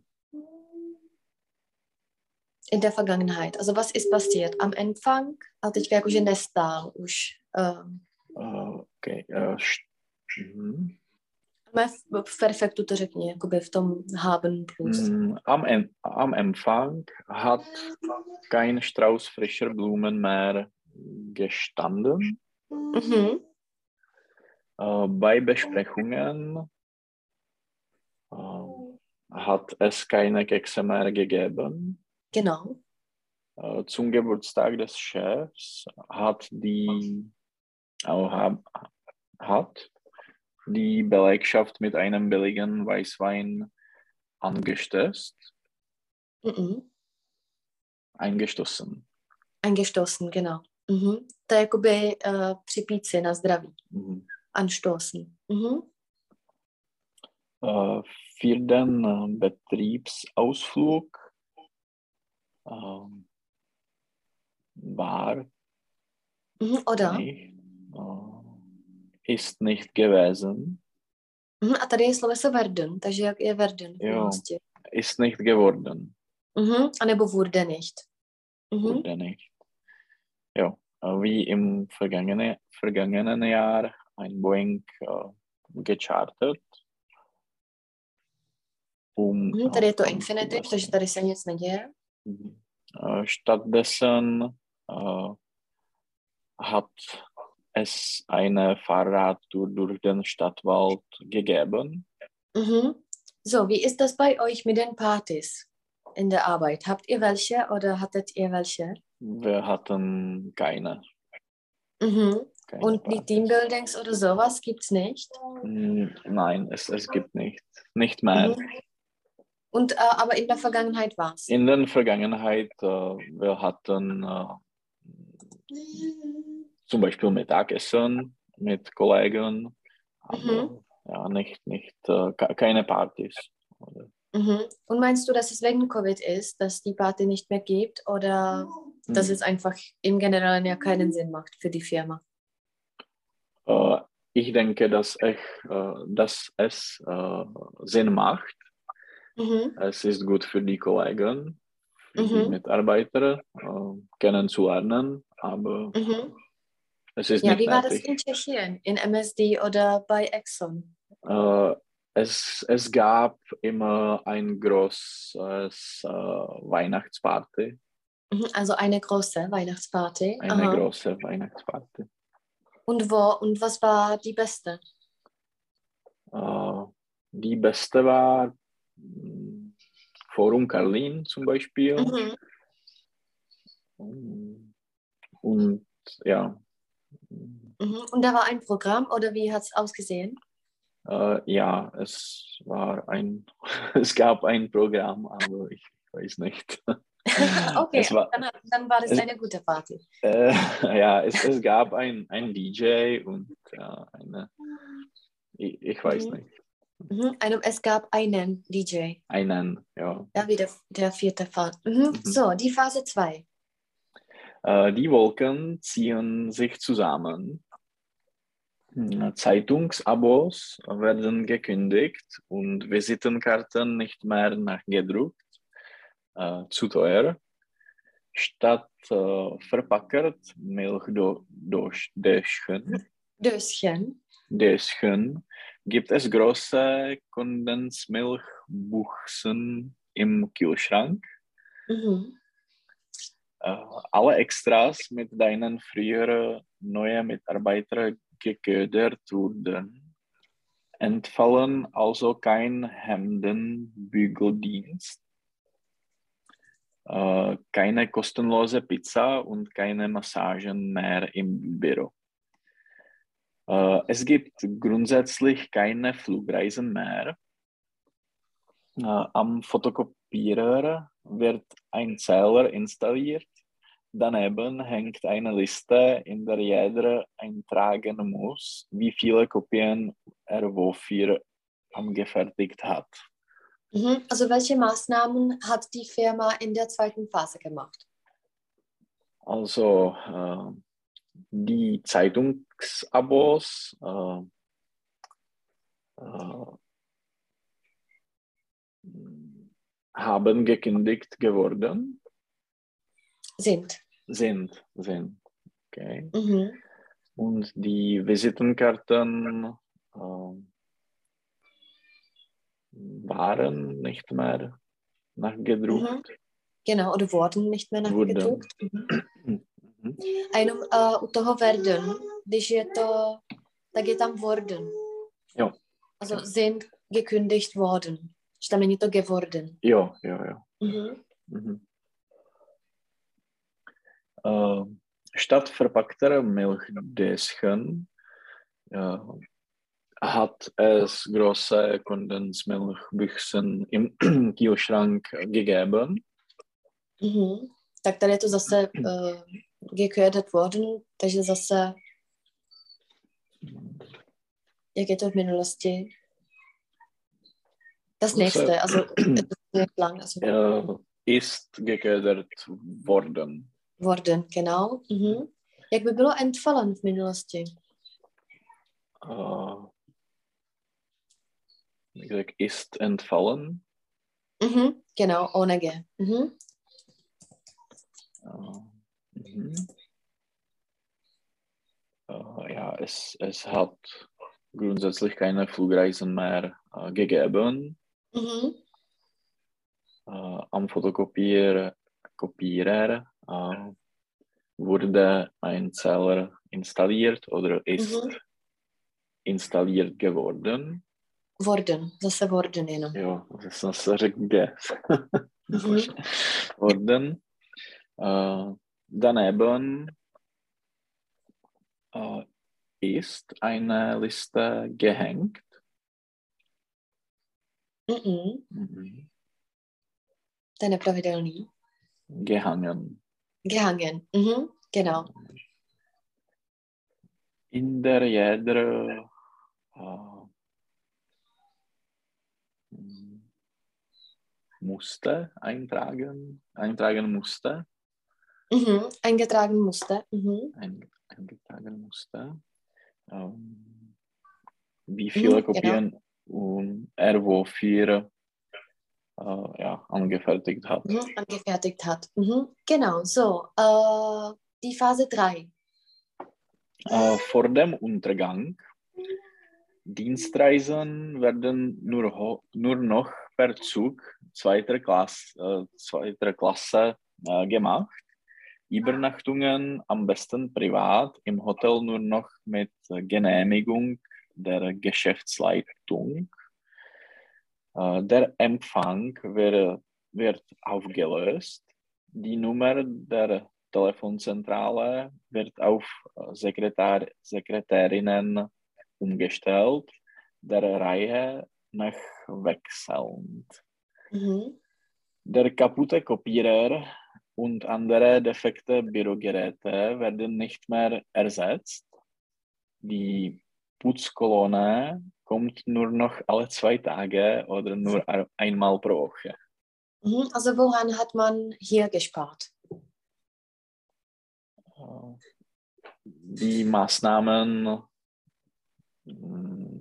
In der Vergangenheit. Also was ist passiert? Am Anfang, a teďka jakože nestál už. Um, äh, okay. Mhm. v perfektu to řekni, jakoby v tom haben plus. Mm, Am, Em- am Empfang hat kein Strauß frischer Blumen mehr gestanden. Mhm. Äh, bei Besprechungen äh, hat es keine Kekse mehr gegeben. Genau. Äh, zum Geburtstag des Chefs hat die, hab, hat die Belegschaft mit einem billigen Weißwein angestößt, Mhm. eingestoßen. Angestoßen, genau. Mhm. To je jakoby uh, připít si na zdraví. Mhm. Anstoßen. Mhm. Äh, für den äh, Betriebsausflug ähm, war Mhm. Oder? nicht, äh, ist nicht gewesen, Mhm. A tady je sloveso werden, takže jak je werden v Jo. minulosti. ist nicht geworden, Mhm. A nebo wurde nicht. Mhm. wurde nicht. Äh, wie im vergangenen, vergangenen Jahr ein Boeing äh, gechartert. Um, Mhm. Tady je to äh, infinitiv, takže tady se nic neděje. Mhm. Äh, Stattdessen äh, hat es eine Fahrradtour durch den Stadtwald gegeben. Mhm. So, wie ist das bei euch mit den Partys in der Arbeit? Habt ihr welche oder hattet ihr welche? Wir hatten keine. Mhm. Und die. Teambuildings oder sowas gibt es nicht? Mm, Nein, es, es gibt nicht. Nicht mehr. Mhm. Und, äh, aber in der Vergangenheit war es. In der Vergangenheit, äh, wir hatten äh, zum Beispiel Mittagessen mit Kollegen, aber Mhm. ja, nicht, nicht äh, ke- keine Partys. Mhm. Und meinst du, dass es wegen Covid ist, dass die Party nicht mehr gibt oder dass Hm. es einfach im Generellen ja keinen Sinn macht für die Firma? Äh, ich denke, dass, ich, äh, dass es äh, Sinn macht. Mhm. Es ist gut für die Kollegen, für die Mhm. Mitarbeiter äh, kennenzulernen, aber Mhm. es ist Ja, nicht wie war das nötig. in Tschechien, in MSD oder bei Exxon? Äh, es, es gab immer ein großes äh, Weihnachtsparty, Mhm. Also eine große Weihnachtsparty. eine Aha. große Weihnachtsparty. Und wo und was war die beste? Äh, die beste war mh, Forum Karlin zum Beispiel. Mhm. Und ja, Mhm. Und da war ein Programm oder wie hat es ausgesehen? äh, ja, es war ein, es gab ein Programm, aber ich weiß nicht. Okay, war, dann, dann war es es- eine gute Party. äh, ja, es, es gab ein, ein DJ und ja, eine, ich, ich weiß Mhm. nicht, Mhm. Eine, es gab einen DJ. einen, ja. Ja, wie der, der vierte Phase. Mhm. Mhm. So, die Phase 2. Äh, die Wolken ziehen sich zusammen. Hm, Zeitungsabos werden gekündigt und Visitenkarten nicht mehr nachgedruckt. Äh, zu teuer. Statt äh, verpackert Milchdöschen Döschen. Döschen gibt es große Kondensmilchbuchsen im Kühlschrank. Mhm. Äh, alle Extras mit deinen früheren neuen Mitarbeitern geködert wurden. Entfallen also kein Hemdenbügeldienst, äh, keine kostenlose Pizza und keine Massagen mehr im Büro. Äh, es gibt grundsätzlich keine Flugreisen mehr. Äh, am Fotokopierer wird ein Zähler installiert. Daneben hängt eine Liste, in der jeder eintragen muss, wie viele Kopien er wofür angefertigt hat. Mhm. Also welche Maßnahmen hat die Firma in der zweiten Phase gemacht? Also äh, die Zeitungsabos äh, äh, haben gekündigt geworden, Sind. sind, sind. Okay. Mhm. Und die Visitenkarten äh, waren nicht mehr nachgedruckt. Genau, oder wurden nicht mehr nachgedruckt. Mhm. Mhm. Jenom uh, u toho werden, když je to, tak je tam worden. Jo. Also sind gekündigt worden. To geworden. Jo, jo, jo. Mhm. Mhm. Äh, statt verpackter Milchdöschen äh, hat es große Kondensmilchbüchsen im Kühlschrank gegeben. Mhm. Tak tady je to zase uh, geködet worden, takže zase, jak je to v minulosti? Das nächste, also lang, also Äh, ist geködert worden. worden, genau. Mhm. Jak by bylo entfallen v minulosti? Äh, wie gesagt, ist entfallen. Mhm. Genau, ohne G. Mhm. Äh, ja, es, es hat grundsätzlich keine Flugreisen mehr äh, gegeben. Mhm. Am Fotokopierer Kopierer, wurde ein Zähler installiert oder ist Mhm. installiert geworden. Worden, zase worden jenom. Jo, že jsem se řekl kde. Mhm. worden. Äh, daneben äh, ist eine Liste gehängt. Mhm. Mhm. To je nepravidelný. Gehangen. Gehangen. Mhm. Genau. In der jeder äh, musste eintragen, eintragen musste. Mhm. Eingetragen musste. Mhm. Ein, eingetragen musste. Ähm, wie viele Mhm, Kopien um, er wofür äh, ja, angefertigt hat. Mhm. Angefertigt hat. Mhm. Genau, so. Äh, die Phase 3. Äh, vor dem Untergang Dienstreisen werden nur, nur noch per Zug zweiter Klasse, äh, zweiter Klasse äh, gemacht. Übernachtungen am besten privat, im Hotel nur noch mit Genehmigung der Geschäftsleitung. Äh, der Empfang wird, wird aufgelöst. Die Nummer der Telefonzentrale wird auf äh, Sekretär, Sekretärinnen umgestellt, der Reihe nach wechselnd. Mhm. Der kaputte Kopierer und andere defekte Bürogeräte werden nicht mehr ersetzt. Die Putzkolonne kommt nur noch alle zwei Tage oder nur ein- einmal pro Woche. Mhm. Also woran hat man hier gespart? Äh, Die Maßnahmen, mh,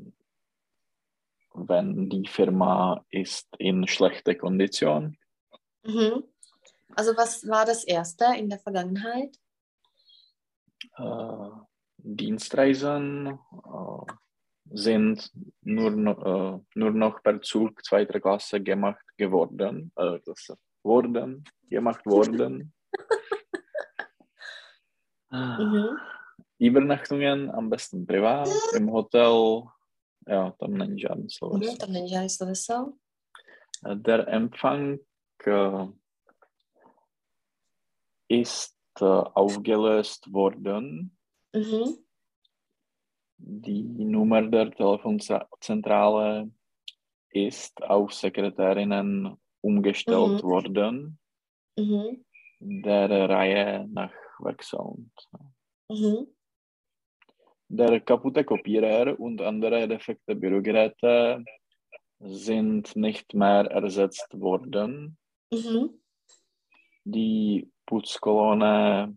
wenn die Firma ist in schlechter Kondition, Mhm. Also was war das erste in der Vergangenheit? äh, Dienstreisen äh, sind nur, äh, nur noch per Zug zweiter Klasse gemacht geworden, äh, das wurden, gemacht worden. Mhm. Übernachtungen am besten privat, im Hotel, ja, tam není žádný slovo. Mhm. Tam není žádný sloveso. Der Empfang äh, ist äh, aufgelöst worden. Mhm. Die Nummer der Telefonzentrale ist auf Sekretärinnen umgestellt Mhm. worden, Mhm. der Reihe nach wechselnd. Mhm. Der kaputte Kopierer und andere defekte Bürogeräte sind nicht mehr ersetzt worden. Mhm. Die Putzkolonne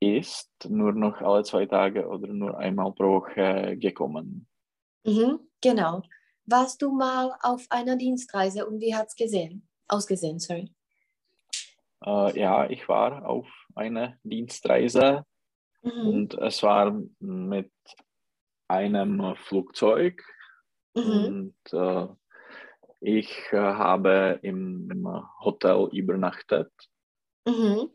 ist nur noch alle zwei Tage oder nur einmal pro Woche gekommen. Mhm. Genau. Warst du mal auf einer Dienstreise und wie hat es gesehen? Ausgesehen, sorry. Äh, ja, ich war auf einer Dienstreise Mhm. und es war mit einem Flugzeug Mhm. und äh, ich äh, habe im Hotel übernachtet. Mhm.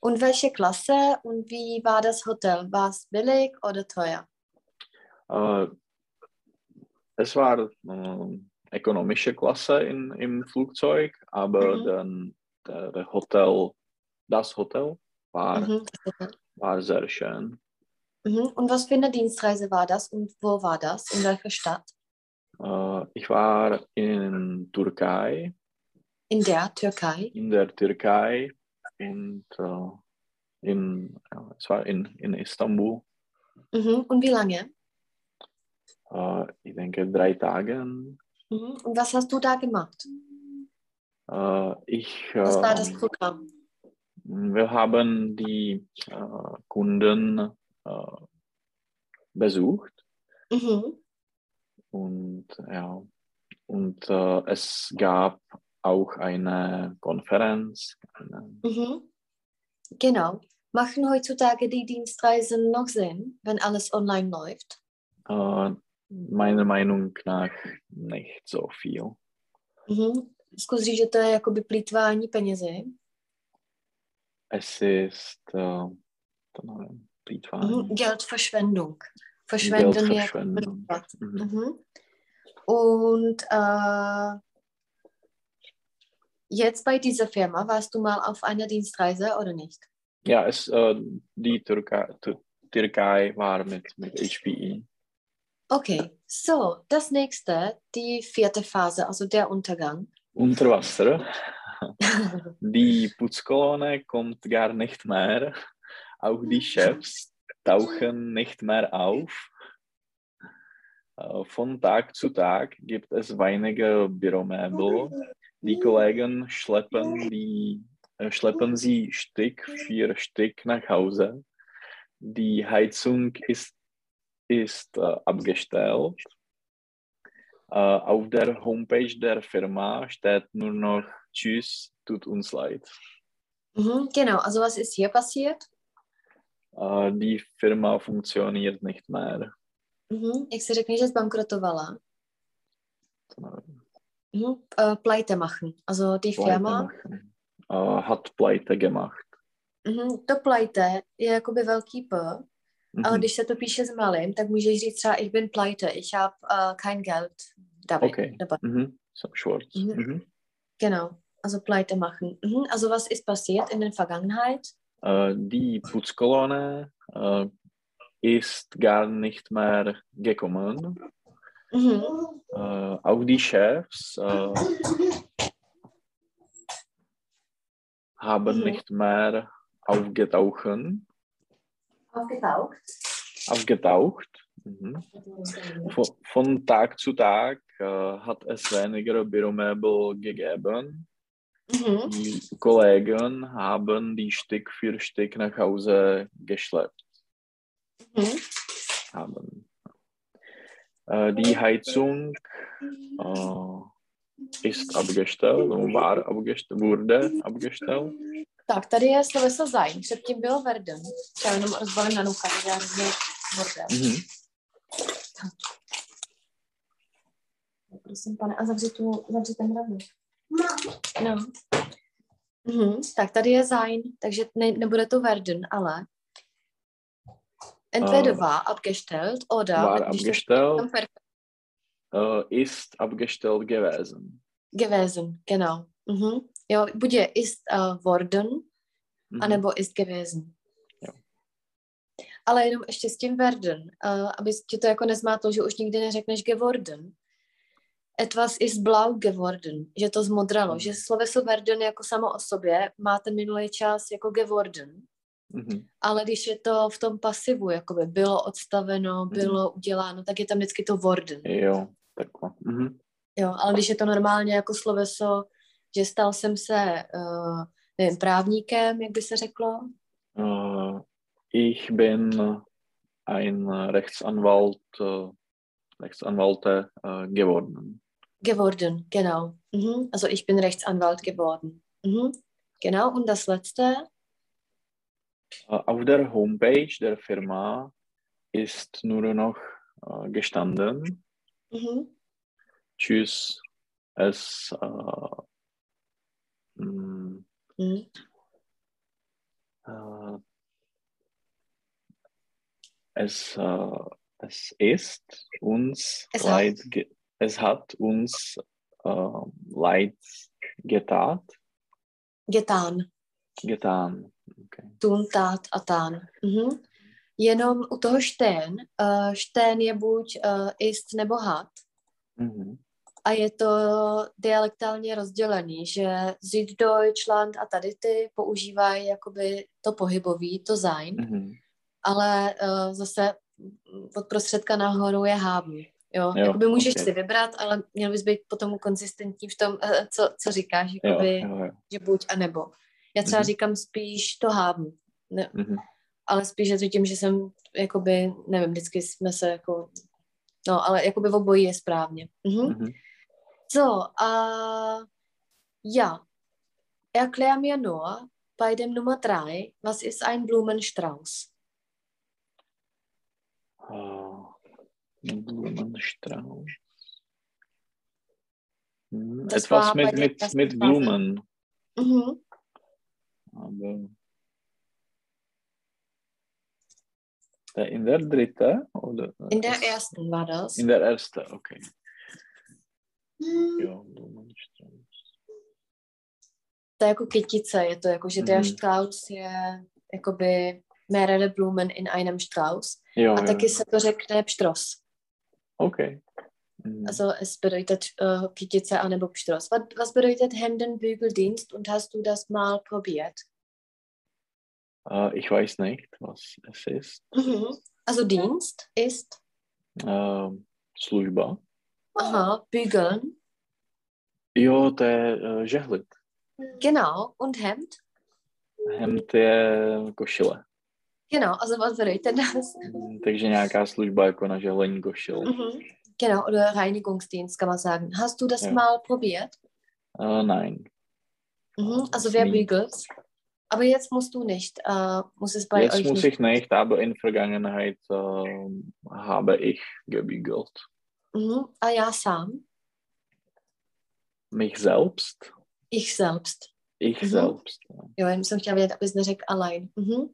Und welche Klasse und wie war das Hotel? War es billig oder teuer? Äh, es war äh, ökonomische Klasse in, im Flugzeug, aber Mhm. dann der Hotel, das Hotel war, Mhm. War sehr schön. Mhm. Und was für eine Dienstreise war das und wo war das? In welcher Stadt? Äh, ich war in Türkei, In der Türkei. in der Türkei und äh, in, ja, es war in, in Istanbul. Mhm. Und wie lange? Äh, ich denke drei Tagen. Mhm. Und was hast du da gemacht? Äh, ich, Was war das Programm? Wir haben die äh, Kunden äh, besucht Mhm. und ja, und äh, es gab auch eine Konferenz. Eine, Mhm. Genau. Machen heutzutage die Dienstreisen noch Sinn, wenn alles online läuft? äh, meiner Meinung nach nicht so viel. Mhm. Zkus říct, že to je jakoby plýtvání penězi. Es ist äh, Mhm. Geldverschwendung. Verschwenden je Geldverschwendung. Mhm. Mhm. Und äh, jetzt bei dieser Firma, warst du mal auf einer Dienstreise oder nicht? Ja, es, äh, die Türkei, Tür- Türkei war mit, mit HPE. Okay, so, das nächste, die vierte Phase, also der Untergang. Unter Wasser. Die Putzkolonne kommt gar nicht mehr. Auch die Chefs tauchen nicht mehr auf. Äh, von Tag zu Tag gibt es weniger Büromöbel. Die Kollegen schleppen, die, äh, schleppen sie Stück für Stück nach Hause. Die Heizung ist, ist äh, abgestellt. Äh, auf der Homepage der Firma steht nur noch Tschüss, tut uns leid. Mhm, genau, also was ist hier passiert? Äh, die Firma funktioniert nicht mehr. Mhm, jak se řekne, že zbankrotovala? Mhm, uh, pleite machen. Also die Pleite Firma, machen. Äh, hat Pleite gemacht. mhm, to pleite je jakoby velký P, ale Mhm. když se to píše s malým, tak můžeš říct třeba ich bin pleite, ich habe uh, kein Geld, David. Okay. Nebo, Mhm. So schwarz. Mhm. Mhm. genau, also pleite machen. Mhm, also was ist passiert in der Vergangenheit? Äh, die Putzkolonne äh, ist gar nicht mehr gekommen. Mhm. Äh, auch die Chefs haben Mhm. nicht mehr aufgetauchen, Aufgetaucht. aufgetaucht. Mhm. Von, von Tag zu Tag äh, hat es weniger Büromöbel gegeben. Mhm. Kollegen haben die Stück für Stück nach Hause geschleppt. Mhm. Haben. Äh, die Heizung äh, ist abgestellt und war abgestellt, wurde abgestellt. Tak, tady je sloveso sein. Předtím bylo Verden. Třeba jenom rozbalím na nuka, takže já hrozně bordel. Mhm. Prosím, pane, a zavři, tu, zavři ten rovný. No. Mhm, tak tady je sein, takže ne, nebude to Verden, ale entweder Äh, war abgestellt oder War abgestellt, äh, ist abgestellt gewesen. gewesen, genau. Mhm. Jo, buď je ist uh, worden, Mhm. anebo ist gewesen. Jo. Ale jenom ještě s tím Verden, uh, aby ti to jako nezmátlo, že už nikdy neřekneš geworden. Etwas ist blau geworden, že to zmodralo, Mhm. že sloveso Verden jako samo o sobě má ten minulý čas jako geworden. Mhm. Ale když je to v tom pasivu, jakoby bylo odstaveno, Mhm. bylo uděláno, tak je tam vždycky to worden. Jo, takhle. Mhm. Jo, ale když je to normálně jako sloveso, že stal jsem se, uh, nevím, právníkem, jak by se řeklo, Äh, ich bin ein Rechtsanwalt, äh, Rechtsanwalte äh, geworden. Geworden, genau. Mhm. Also ich bin Rechtsanwalt geworden. Mhm. Genau, und das letzte, Äh, auf der Homepage der Firma ist nur noch äh, gestanden, mhm. tschüss, es, äh, mh, Mhm. äh, es, äh, es ist uns Es leid, ge es hat uns äh, leid getan, getan, getan. Okay. tun, tat a tán. Mhm. Jenom u toho štén, uh, štén je buď uh, ist nebo hat Mhm. a je to dialektálně rozdělený, že Süddeutschland a tady ty používají jakoby to pohybový, to sein, Mhm. ale uh, zase od prostředka nahoru je haben. Jo, Jo, jakoby můžeš ok. si vybrat, ale měl bys být potom konzistentní v tom, uh, co, co říkáš, Jo, jakoby, jo, jo. že buď a nebo. Já třeba Mhm. říkám spíš to haben, ne, Mhm. ale spíš je to tím, že jsem, jakoby, nevím, vždycky jsme se jako, no, ale jakoby v obojí je správně. Mhm. Mhm. So, uh, ja, erklär mir nur bei dem Nummer drei, was ist ein Blumenstrauß? Ah, Blumenstrauß. Hm, Etwas mit, mit, ersten mit. Blumen. Mhm. Aber in der dritte oder In der ersten war das. In der erste, okay. Jo, Blumenstrauß. To je jako kytice, je to jako, že der Mhm. Strauß je jakoby mehrere Blumen in einem Strauß. Jo, A jo, taky jo. se to řekne Pštros. Okay. Mhm. Also es bedeutet äh, Kytice anebo Pštros. Was, was bedeutet Hemdenbügeldienst und hast du das mal probiert? Äh, ich weiß nicht, was es ist. Mhm. Also Dienst ist, Äh, služba. aha, bügeln. Jo, to je uh, žehlit. Genau. Und Hemd? Hemd je košile. Genau. Also was bedeutet das? Mm, Takže nějaká služba jako na žehlení košil. Mhm. Genau. Oder Reinigungsdienst kann man sagen. Hast du das Ja. mal probiert? Uh, nein. Mhm. Also wer bügelt? Aber jetzt musst du nicht. Äh, muss es bei Jetzt euch muss nicht. ich nicht, aber in Vergangenheit äh, habe ich gebügelt. Mhm. Ah ja, Sam. Mich selbst. Ich selbst. Ich Mhm. selbst. ja. Já jsem chtěla vědět, abys neřekl allein. Mhm.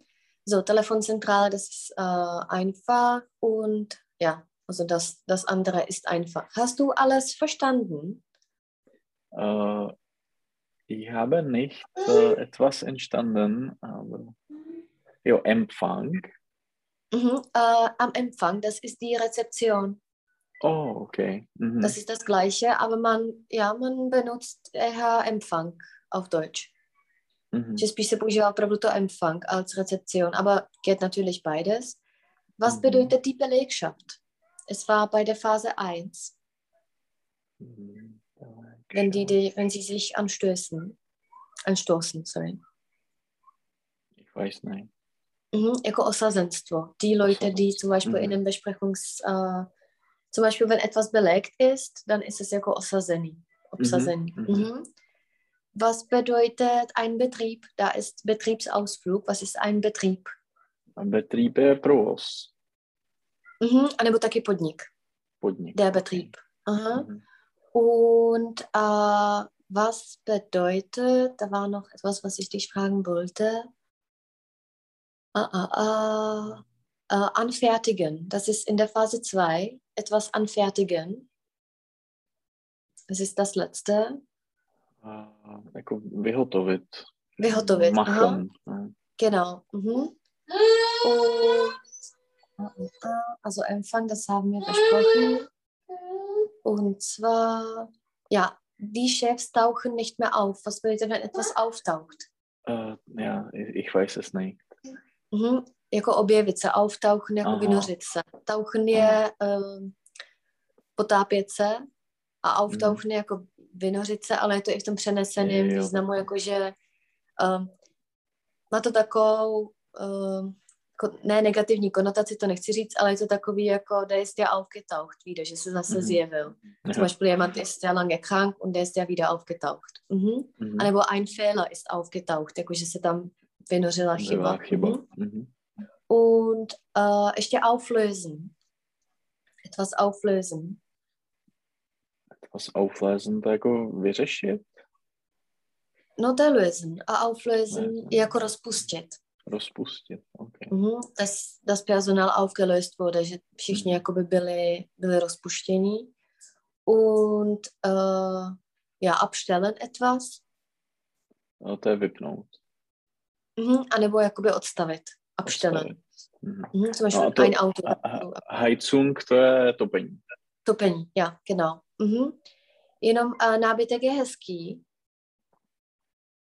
So, Telefonzentrale, das ist äh, einfach und ja, also das, das andere ist einfach. Hast du alles verstanden? Äh, ich habe nicht äh, etwas entstanden, aber jo, Empfang. Mhm. Äh, am Empfang, das ist die Rezeption. Oh, okay. Mhm. Das ist das Gleiche, aber man, ja, man benutzt eher Empfang auf Deutsch. Mhm. Že spíš se používá opravdu to Empfang als Rezeption, aber geht natürlich beides. Was Mhm. bedeutet die Belegschaft? Es war bei der Phase 1. Mhm. wenn, die, die, wenn sie sich anstößen. Anstoßen, sorry. Ich weiß nicht. Mhm, jako osazenstvo. Die Leute, die zum Beispiel in Mhm. einem Besprechungs... Äh, zum Beispiel, wenn etwas belegt ist, dann ist es jako osazení. Obsazení. Mhm, Mhm. mhm. Was bedeutet ein Betrieb? Da ist Betriebsausflug. Was ist ein Betrieb? Betrieb je provoz. Mhm, anebo taky podnik. Podnik. Der. Betrieb. Aha. Mhm. Und äh, was bedeutet, da war noch etwas, was ich dich fragen wollte. Ah, ah, ah, äh, anfertigen. Das ist in der Phase 2. Etwas anfertigen. Das ist das letzte. Jako vyhotovit. Vyhotovit. Aha, Machen. ja. genau. Mhm. Und, also Empfang, das haben wir besprochen. Und zwar, ja, die Chefs tauchen nicht mehr auf. Was bedeutet, wenn etwas auftaucht? Äh, ja, ich, weiß es nicht. Mhm. Jako objevit se, auftauchen, jako Aha. vynořit se. Tauchen je um, potápět se a auftauchen je jako vynořit se, ale je to i v tom přeneseném významu, jakože um, má to takovou, um, jako, ne negativní konotaci, to nechci říct, ale je to takový jako, der ist ja aufgetaucht wieder, že se zase Mhm. zjevil. Ja. Zum Beispiel jemand ist sehr lange krank und der ist ja wieder aufgetaucht. Mhm. Mhm. A nebo ein Fehler ist aufgetaucht, jakože se tam vynořila chyba. Chyba. Mhm. Mhm. Und äh, ještě auflösen. Etwas auflösen. Etwas auflesen, to jako vyřešit, No, to je lösen. A auflösen Lösen. je jako rozpustit. rozpustit. Okay. Mhm. Das, das Personal aufgelöst wurde, že všichni Mhm. jakoby byli, byli rozpuštění. Und äh, ja, abstellen etwas. A to je vypnout. Mhm. A nebo jakoby odstavit. Abstellen. Odstavit. Mhm. Mhm. Zum Beispiel No, a to- ein Auto. A, a, Heizung, to je topení. Topení, ja, genau. Mhm. Jenom uh, nábytek je hezký.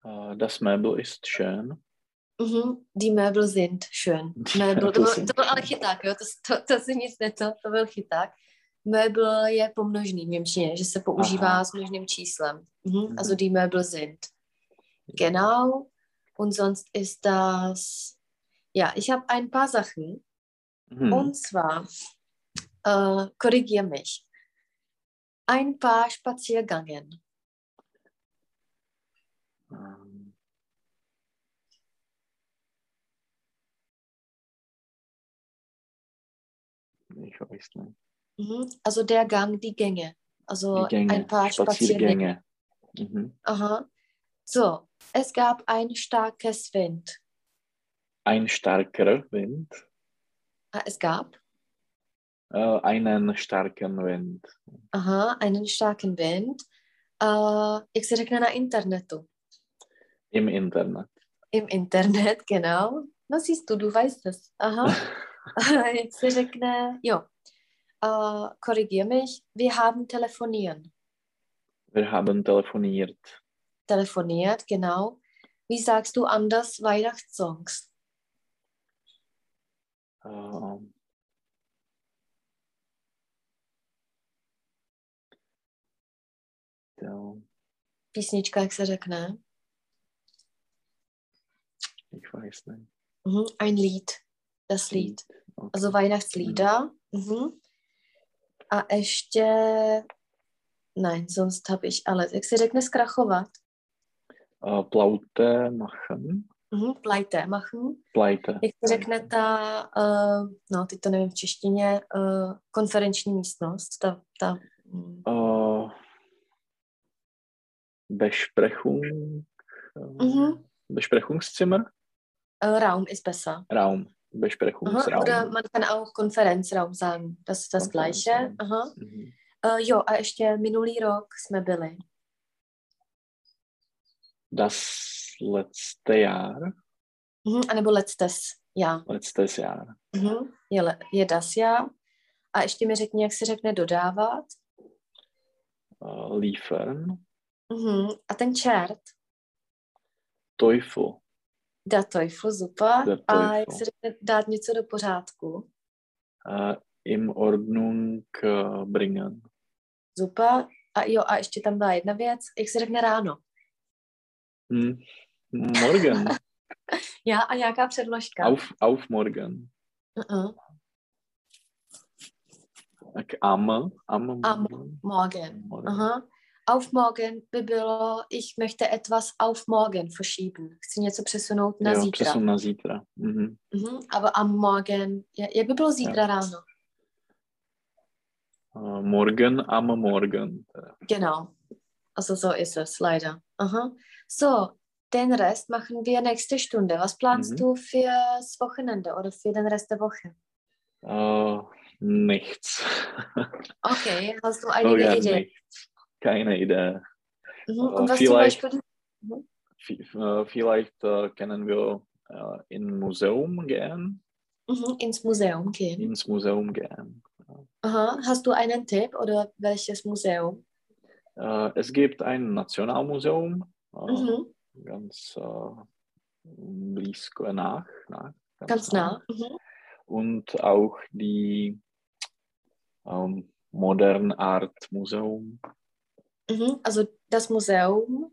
A das Möbel ist schön. Mhm. Die Möbel sind schön. Die Möbel, to, byl, to byl ale chyták, jo? To, to, to si nic neto, to byl chyták. Möbel je pomnožný v Němčině, že se používá Aha. s množným číslem. Mhm. Mhm. Also die Möbel sind. Genau. Und sonst ist das, ja, ich habe ein paar Sachen. Mhm. Und zwar, äh, korrigier mich, ein paar Spaziergängen. Ähm, Ich weiß nicht. Mhm. Also der Gang, die Gänge. Also Die Gänge, ein paar Spaziergänge. Spaziergänge. Mhm. Aha. So, es gab ein starkes Wind. Ein starker Wind. Ah, es gab Äh, einen starken Wind. aha, einen starken Wind. Uh, jak se řekne na internetu? Im Internet. Im Internet, genau. No siehst du, du weißt es. Aha. jak se řekne, jo. Uh, korrigier mich, wir haben telefonieren. Wir haben telefoniert. Telefoniert, genau. Wie sagst du anders Weihnachtssongs? Uh, jo, Písnička, jak se řekne. ich weiß nicht. Mhm. Ein Lied. Das Lied. Okay. Also Weihnachtslieder. Mhm. A ještě... Nein, sonst habe ich alles. Jak se řekne zkrachovat? Uh, plaute machen. Mhm. Plajte, machen. Pleite. Jak se řekne ta, uh, no teď to nevím v češtině, uh, konferenční místnost, ta, ta Uh, Besprechung. Mhm. Besprechungszimmer? uh, Raum ist besser. Raum. Aha, Besprechungsraum. oder man kann auch Konferenzraum sagen, das ist das Gleiche. Aha. Mhm. Uh, jo, a ještě minulý rok jsme byli. Das letzte Jahr. Mhm. A nebo letztes Jahr. Letztes Jahr. Mhm. Je, le- je das Jahr. A ještě mi řekni, jak se řekne dodávat. Uh, liefern. Mhm. A ten čert, Teufel. der Teufel, super. Der A jak se řekne dát něco do pořádku. Uh, Im Ordnung uh, bringen. Super. A jo, a ještě tam byla jedna věc, jak se řekne ráno. Hm. Morgen. Já a nějaká předložka. auf, auf morgen. Uh-uh. Tak am. Am. Am. Morgen. morgen. Aha. Auf morgen by bylo, ich möchte etwas auf morgen verschieben. Chci něco přesunout na jo, zítra. přesun na zítra. Mhm. Mhm. Aber am morgen, ja- jak by bylo zítra ráno? Uh, morgen am Morgen. Genau. Also so ist es, leider. Aha. So, den Rest machen wir nächste Stunde. Was planst Mhm. du fürs Wochenende oder für den Rest der Woche? Uh, nichts. Okay, hast du Oh, einige gar Ideen? Keine Idee. Äh, Und was zum vielleicht- Beispiel? V- äh, Vielleicht äh, können wir äh, in Museum gehen. Mhm. Ins Museum gehen. Ins Museum gehen. Aha. Hast du einen Tipp oder welches Museum? Äh, es gibt ein Nationalmuseum. Äh, Mhm. Ganz äh, blisko nach. nach Ganz nah. Mhm. Und auch die ähm, Modern Art Museum Mhm. Also das Museum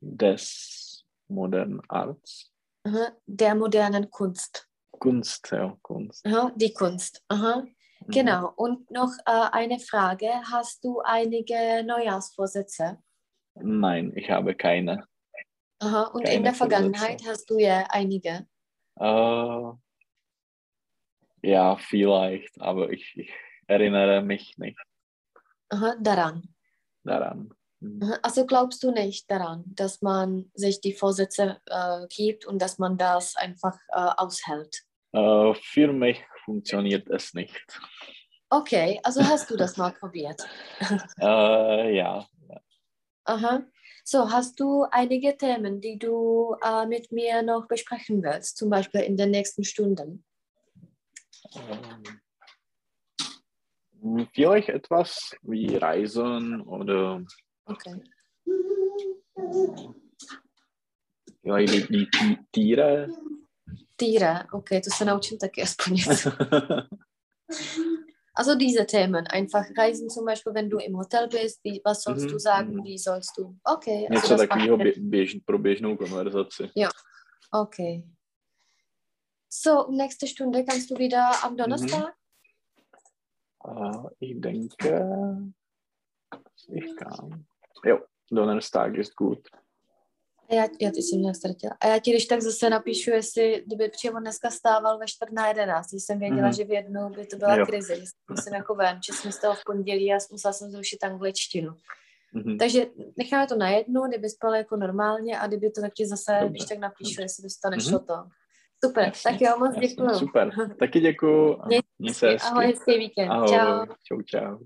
des Modern Arts. aha, der modernen Kunst. Kunst, ja, Kunst. Aha. Die Kunst. Aha. Mhm. Genau. Und noch äh, eine Frage. Hast du einige Neujahrsvorsätze? Nein, ich habe keine. Aha. Und Keine in der Vorsätze. Vergangenheit hast du ja einige. Äh, ja, vielleicht, aber ich, ich erinnere mich nicht Aha, daran. Daran. Aha. Also glaubst du nicht daran, dass man sich die Vorsätze äh, gibt und dass man das einfach äh, aushält? Äh, für mich funktioniert es nicht. Okay, also hast du das mal probiert. Äh, ja, Aha. So, hast du einige Themen, die du äh, mit mir noch besprechen willst, zum Beispiel in den nächsten Stunden? ähm, vielleicht etwas wie Reisen oder Okay. vielleicht die, die, Tiere. Tiere, okay, to se naučím taky aspoň něco. Also diese Themen, einfach Reisen zum Beispiel, wenn du im Hotel bist, wie, was sollst Mhm, du sagen, mhm. wie sollst du? Okay, also Něco das takového běž, pro běžnou konverzaci. Okay. So, nächste Stunde kannst du wieder am Donnerstag? Äh, ich denke, ich kann. Jo, Donnerstag ist gut. A já, já ty jsem nějak ztratila. A já ti když tak zase napíšu, jestli kdyby přímo dneska stával ve čtvrt na jedenáct, když jsem věděla, Mhm. že v jednu by to byla Jo. krize, že jsem jako ven, že jsme z toho v pondělí a musela jsem zrušit angličtinu. Mhm. Takže necháme to na jednu, kdyby spal jako normálně a kdyby to taky zase, Dobře. když tak napíšu, jestli dostaneš Mhm. toto. Super, Jasně, tak jo, moc děkuju. Super. Taky děkuju. Měj Měj se hezky. Ahoj, hezký víkend. Ahoj. Čau. Čau, čau.